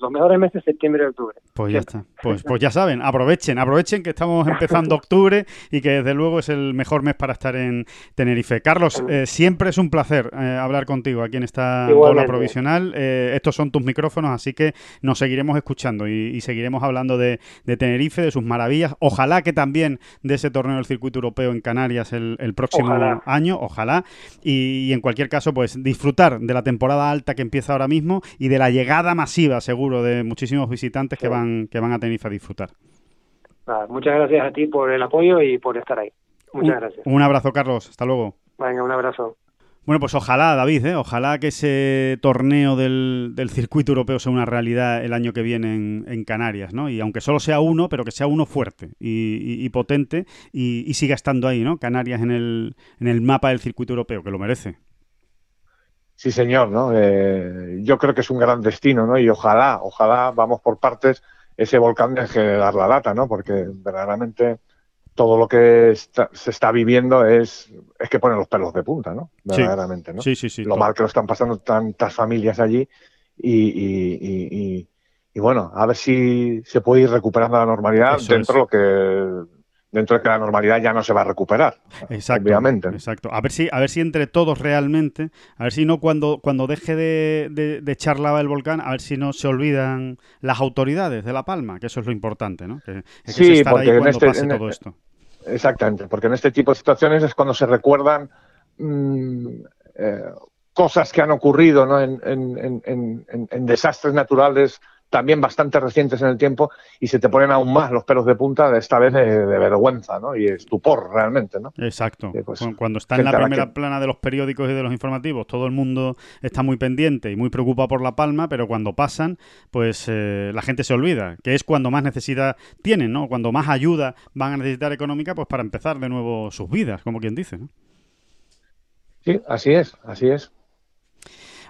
los mejores meses septiembre y octubre. Pues ya está. Pues, pues ya saben, aprovechen, aprovechen que estamos empezando octubre y que desde luego es el mejor mes para estar en Tenerife. Carlos, eh, siempre es un placer eh, hablar contigo aquí en esta bola provisional. Eh, estos son tus micrófonos, así que nos seguiremos escuchando y, seguiremos hablando de, Tenerife, de sus maravillas. Ojalá que también de ese torneo del circuito europeo en Canarias el, próximo año ojalá. Y, en cualquier caso, pues disfrutar de la temporada alta que empieza ahora mismo y de la llegada masiva, seguro, de muchísimos visitantes que van, que van a tener a disfrutar. muchas gracias a ti por el apoyo y por estar ahí. Muchas gracias. Un abrazo, Carlos. Hasta luego. Venga, un abrazo. Bueno, pues ojalá, David, ¿eh? ojalá que ese torneo del, circuito europeo sea una realidad el año que viene en, Canarias, ¿no? Y aunque solo sea uno, pero que sea uno fuerte y, potente y, siga estando ahí, ¿no? Canarias en el, en el mapa del circuito europeo, que lo merece. Sí, señor, ¿no? Eh, yo creo que es un gran destino, ¿no? Y ojalá, ojalá, vamos por partes, ese volcán de dar la lata, ¿no? Porque verdaderamente todo lo que se está viviendo es, es que pone los pelos de punta, ¿no? Verdaderamente, ¿no? Sí, sí, sí. Lo mal que lo están pasando tantas familias allí y, y, bueno, a ver si se puede ir recuperando la normalidad dentro de lo que dentro de que la normalidad ya no se va a recuperar. Exacto, obviamente. Exacto. A ver si, a ver si entre todos realmente, a ver si no cuando, cuando deje de, de, echar lava el volcán, a ver si no se olvidan las autoridades de La Palma, que eso es lo importante, ¿no? Que, sí, porque en este, pase todo esto. Exactamente, porque en este tipo de situaciones es cuando se recuerdan mm, eh, cosas que han ocurrido ¿no? en, en, en, en desastres naturales también bastante recientes en el tiempo y se te ponen aún más los pelos de punta, de esta vez de, vergüenza, ¿no? Y estupor realmente, ¿no? Exacto. Pues, cuando está en la primera plana de los periódicos y de los informativos, todo el mundo está muy pendiente y muy preocupado por La Palma, pero cuando pasan, pues eh, la gente se olvida, que es cuando más necesidad tienen, ¿no? Cuando más ayuda van a necesitar económica, pues para empezar de nuevo sus vidas, como quien dice, ¿no? Sí, así es, así es.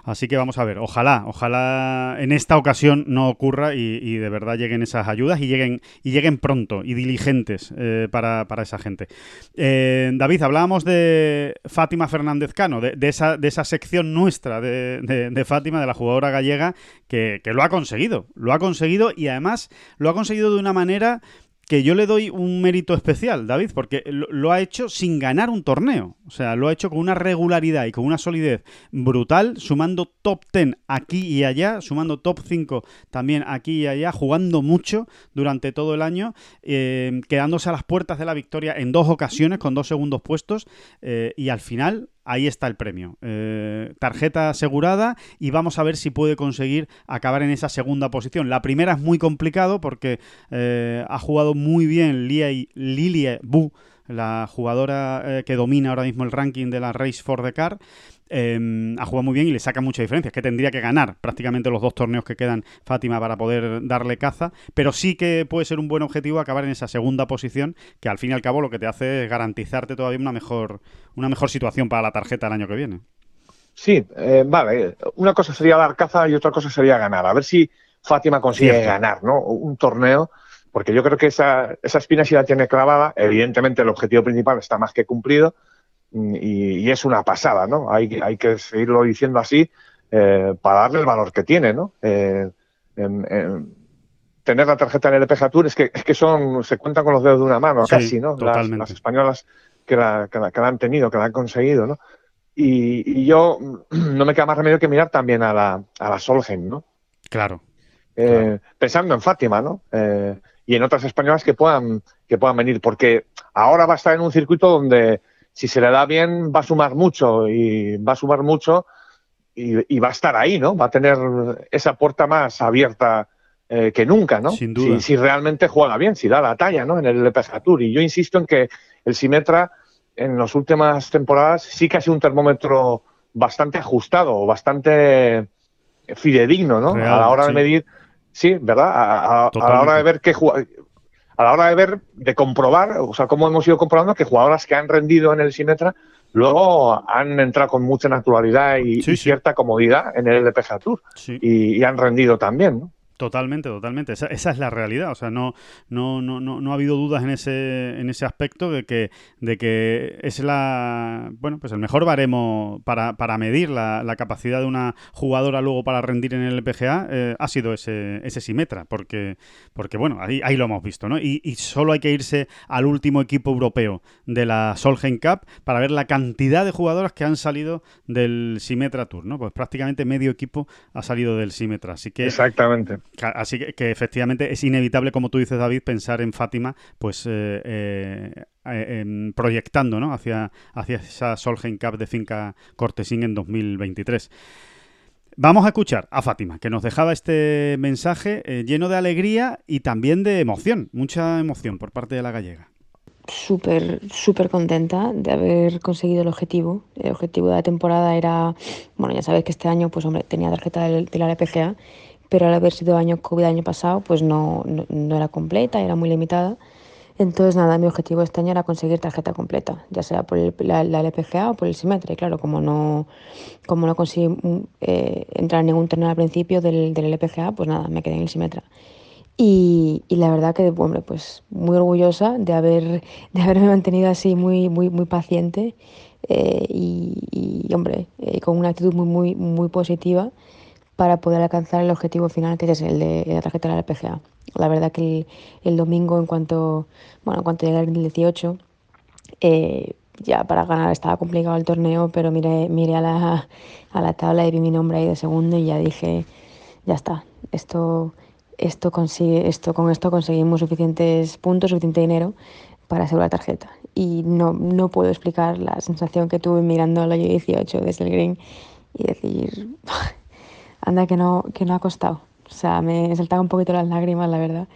Así que vamos a ver, ojalá, ojalá en esta ocasión no ocurra y, de verdad lleguen esas ayudas y lleguen, y lleguen pronto y diligentes eh, para, esa gente. Eh, David, hablábamos de Fátima Fernández Cano, de, esa, de esa sección nuestra de, Fátima, de la jugadora gallega, que, que lo ha conseguido, lo ha conseguido y además lo ha conseguido de una manera que yo le doy un mérito especial, David, porque lo, ha hecho sin ganar un torneo. O sea, lo ha hecho con una regularidad y con una solidez brutal, sumando top 10 aquí y allá, sumando top 5 también aquí y allá, jugando mucho durante todo el año, eh, quedándose a las puertas de la victoria en dos ocasiones con dos segundos puestos eh, y al final ahí está el premio. Eh, tarjeta asegurada y vamos a ver si puede conseguir acabar en esa segunda posición. La primera es muy complicado porque eh, ha jugado muy bien Lilia Bu, la jugadora eh, que domina ahora mismo el ranking de la Race for the Car. Em, ha jugado muy bien y le saca mucha diferencia. Es que tendría que ganar prácticamente los dos torneos que quedan Fátima para poder darle caza, pero sí que puede ser un buen objetivo acabar en esa segunda posición, que al fin y al cabo lo que te hace es garantizarte todavía una mejor, una mejor situación para la tarjeta el año que viene. Sí, eh, vale. Una cosa sería dar caza y otra cosa sería ganar. A ver si Fátima consigue ganar, ¿no? Un torneo porque yo creo que esa, esa espina sí la tiene clavada. Evidentemente el objetivo principal está más que cumplido, y, es una pasada, ¿no? Hay, hay que seguirlo diciendo así eh, para darle el valor que tiene, ¿no? Eh, tener la tarjeta en el LPGA Tour es que, es que son, se cuentan con los dedos de una mano, casi, ¿no? Las, españolas que la, que, la, han tenido, que la han conseguido, ¿no? Y, yo no me queda más remedio que mirar también a la, a la Solheim, ¿no? Claro. Eh, pensando en Fátima, ¿no? y en otras españolas que puedan, que puedan venir, porque ahora va a estar en un circuito donde si se le da bien, va a sumar mucho y va a sumar mucho y, va a estar ahí, ¿no? Va a tener esa puerta más abierta eh, que nunca, ¿no? Sin duda. Si, realmente juega bien, si da la talla, ¿no? En el LPGA Tour. Y yo insisto en que el Simetra en las últimas temporadas sí que ha sido un termómetro bastante ajustado, bastante fidedigno, ¿no? a la hora de medir, sí, ¿verdad? A, a, la hora de ver qué a la hora de ver, de comprobar, o sea, cómo hemos ido comprobando que jugadoras que han rendido en el Simetra luego han entrado con mucha naturalidad y, cierta comodidad en el LPGA Tour y, y, han rendido también, ¿no? Totalmente, totalmente. Esa, es la realidad. O sea, no, no, no, no, ha habido dudas en ese, en ese aspecto de que, de que es la bueno, pues el mejor baremo para, para medir la, capacidad de una jugadora luego para rendir en el PGA eh, ha sido ese, ese Simetra, porque, porque bueno, ahí, ahí lo hemos visto, ¿no? Y, y, solo hay que irse al último equipo europeo de la Solheim Cup para ver la cantidad de jugadoras que han salido del Simetra Tour, ¿no? Pues prácticamente medio equipo ha salido del Simetra. Así que. Exactamente. Así que, efectivamente es inevitable, como tú dices, David, pensar en Fátima, pues eh, eh, eh, proyectando ¿no? hacia, hacia esa Solheim Cup de Finca Cortesín en 2023. Vamos a escuchar a Fátima, que nos dejaba este mensaje lleno de alegría y también de emoción, mucha emoción por parte de la gallega. Súper, súper contenta de haber conseguido el objetivo. El objetivo de la temporada era, bueno, ya sabes que este año, pues hombre, tenía tarjeta de la LPGA pero al haber sido año COVID año pasado, pues no, no, era completa, era muy limitada. Entonces, nada, mi objetivo este año era conseguir tarjeta completa, ya sea por la, LPGA o por el Simetra. Y claro, como no, como no conseguí eh, entrar en ningún torneo al principio del, del LPGA, pues nada, me quedé en el Simetra. Y, y, la verdad que, hombre, pues muy orgullosa de, haber, de haberme mantenido así muy, muy, muy paciente eh, y, hombre, eh, con una actitud muy, muy, muy positiva para poder alcanzar el objetivo final que es el de la tarjeta de la PGA. La verdad que el, domingo en cuanto, bueno, en cuanto llegué al 2018, eh, ya para ganar estaba complicado el torneo, pero miré, miré a, la, a la tabla y vi mi nombre ahí de segundo y ya dije, ya está, esto, esto consigue, esto, con esto conseguimos suficientes puntos, suficiente dinero para asegurar la tarjeta. Y no, no puedo explicar la sensación que tuve mirando al hoyo 18 desde el green y decir, anda que no, que no ha costado. O sea, me saltaban un poquito las lágrimas, la verdad.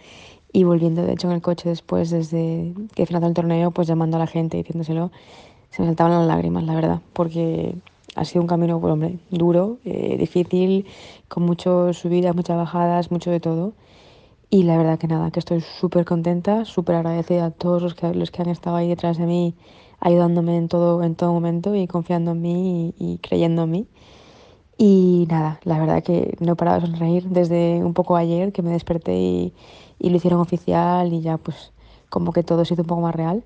Y volviendo, de hecho, en el coche después, desde que finalizó el torneo, pues llamando a la gente, diciéndoselo, se me saltaban las lágrimas, la verdad, porque ha sido un camino, pues, hombre, duro, eh, difícil, con muchas subidas, muchas bajadas, mucho de todo. Y la verdad que nada, que estoy súper contenta, súper agradecida a todos los que, los que han estado ahí detrás de mí, ayudándome en todo, en todo momento y confiando en mí y, creyendo en mí. Y nada, la verdad que no he parado de sonreír desde un poco ayer que me desperté y, y lo hicieron oficial y ya pues como que todo se hizo un poco más real.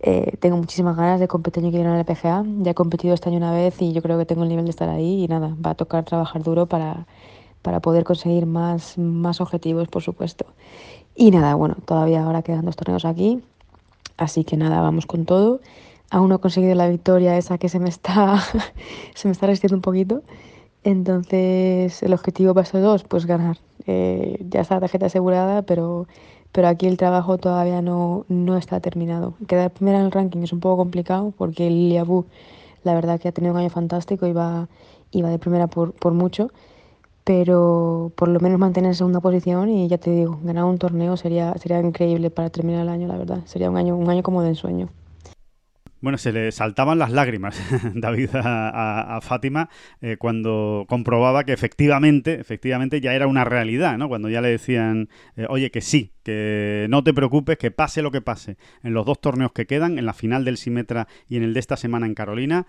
Eh, tengo muchísimas ganas de competir y quiero en el PGA. Ya he competido este año una vez y yo creo que tengo el nivel de estar ahí y nada, va a tocar trabajar duro para, para poder conseguir más, más objetivos, por supuesto. Y nada, bueno, todavía ahora quedan dos torneos aquí, así que nada, vamos con todo. Aún no he conseguido la victoria esa que se me está, se me está resistiendo un poquito. Entonces, el objetivo estos dos, pues ganar. Eh, ya está la tarjeta asegurada, pero, pero aquí el trabajo todavía no, no está terminado. Quedar primera en el ranking es un poco complicado porque el Liabu, la verdad que ha tenido un año fantástico y va, de primera por, por mucho, pero por lo menos mantener en segunda posición y ya te digo, ganar un torneo sería, sería increíble para terminar el año, la verdad. Sería un año, un año como de ensueño. Bueno, se le saltaban las lágrimas, David, a, Fátima eh, cuando comprobaba que efectivamente, efectivamente ya era una realidad, ¿no? Cuando ya le decían, eh, oye, que sí, que no te preocupes, que pase lo que pase en los dos torneos que quedan, en la final del Simetra y en el de esta semana en Carolina,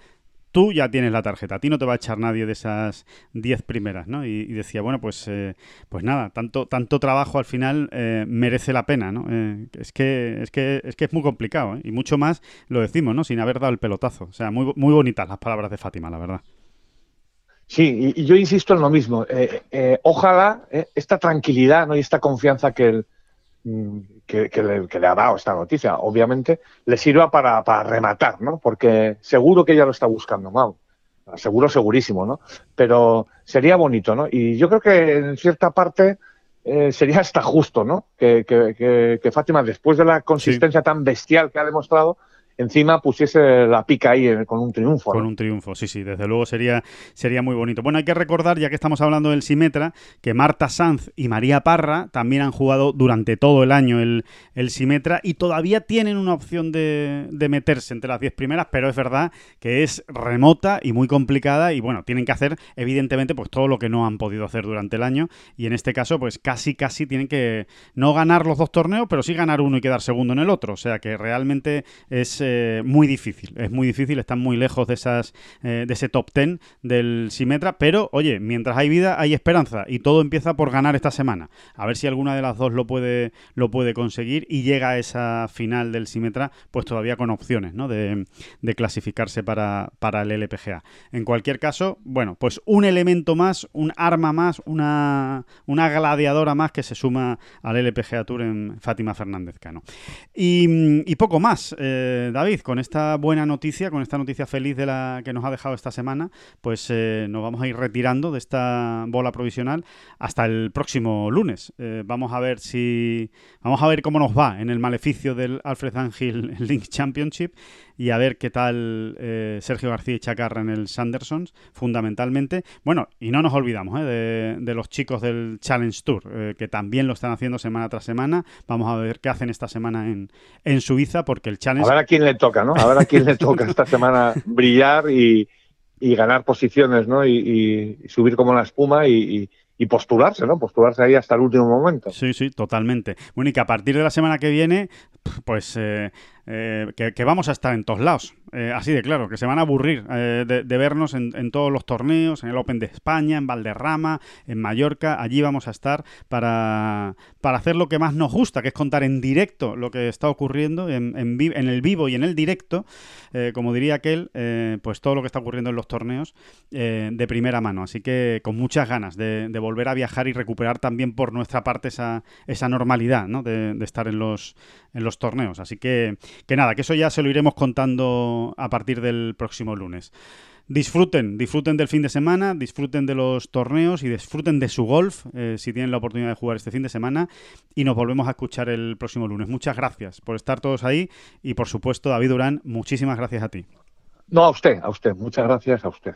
tú ya tienes la tarjeta, a ti no te va a echar nadie de esas 10 primeras, ¿no? Y, decía, bueno, pues, eh, pues nada, tanto, tanto trabajo al final eh, merece la pena, ¿no? Eh, es, que, es, que, es que es muy complicado, Y mucho más lo decimos, ¿no? Sin haber dado el pelotazo. O sea, muy, muy bonitas las palabras de Fátima, la verdad. Sí, y, yo insisto en lo mismo. ojalá esta tranquilidad ¿no? y esta confianza que el, que, le, ha dado esta noticia, obviamente, le sirva para, rematar, ¿no? Porque seguro que ella lo está buscando, Mau. Seguro, segurísimo, ¿no? Pero sería bonito, ¿no? Y yo creo que en cierta parte eh, sería hasta justo, ¿no? Que, que, Fátima, después de la consistencia tan bestial que ha demostrado, encima pusiese la pica ahí con un triunfo. Con un triunfo, sí, sí, desde luego sería, sería muy bonito. Bueno, hay que recordar, ya que estamos hablando del Simetra, que Marta Sanz y María Parra también han jugado durante todo el año el, el Simetra y todavía tienen una opción de, de meterse entre las 10 primeras, pero es verdad que es remota y muy complicada y bueno, tienen que hacer evidentemente pues todo lo que no han podido hacer durante el año y en este caso pues casi casi tienen que no ganar los dos torneos, pero sí ganar uno y quedar segundo en el otro, o sea que realmente es muy difícil. Es muy difícil, están muy lejos de esas eh, de ese top 10 del Simetra, pero oye, mientras hay vida hay esperanza y todo empieza por ganar esta semana. A ver si alguna de las dos lo puede lo puede conseguir y llega a esa final del Simetra pues todavía con opciones, ¿no? de, clasificarse para, para el LPGA. En cualquier caso, bueno, pues un elemento más, un arma más, una, una gladiadora más que se suma al LPGA Tour en Fátima Fernández Cano. Y, y poco más. Eh, David, con esta buena noticia, con esta noticia feliz de la que nos ha dejado esta semana, pues eh, nos vamos a ir retirando de esta bola provisional hasta el próximo lunes. Eh, vamos a ver si vamos a ver cómo nos va en el maleficio del Alfred Angel Link Championship y a ver qué tal eh, Sergio García y Chacarra en el Sandersons, fundamentalmente. Bueno, y no nos olvidamos de, de, los chicos del Challenge Tour, que también lo están haciendo semana tras semana. Vamos a ver qué hacen esta semana en, en Suiza, porque el Challenge le toca, ¿no? A ver a quién le toca esta semana brillar y, ganar posiciones, ¿no? Y, subir como la espuma y, postularse, ¿no? Postularse ahí hasta el último momento. Sí, sí, totalmente. Bueno, y que a partir de la semana que viene, pues eh, eh, que, vamos a estar en todos lados. Eh, así de claro, que se van a aburrir eh, de, vernos en, todos los torneos, en el Open de España, en Valderrama, en Mallorca. Allí vamos a estar para, para hacer lo que más nos gusta, que es contar en directo lo que está ocurriendo, en, el vivo y en el directo, como diría aquel, pues todo lo que está ocurriendo en los torneos de primera mano. Así que con muchas ganas de, volver a viajar y recuperar también por nuestra parte esa, esa normalidad ¿no? de, de estar en los, en los torneos. Así que que nada, que eso ya se lo iremos contando a partir del próximo lunes. Disfruten, disfruten del fin de semana, disfruten de los torneos y disfruten de su golf eh, si tienen la oportunidad de jugar este fin de semana y nos volvemos a escuchar el próximo lunes. Muchas gracias por estar todos ahí y por supuesto David Durán, muchísimas gracias a ti. No, a usted, a usted, muchas gracias a usted.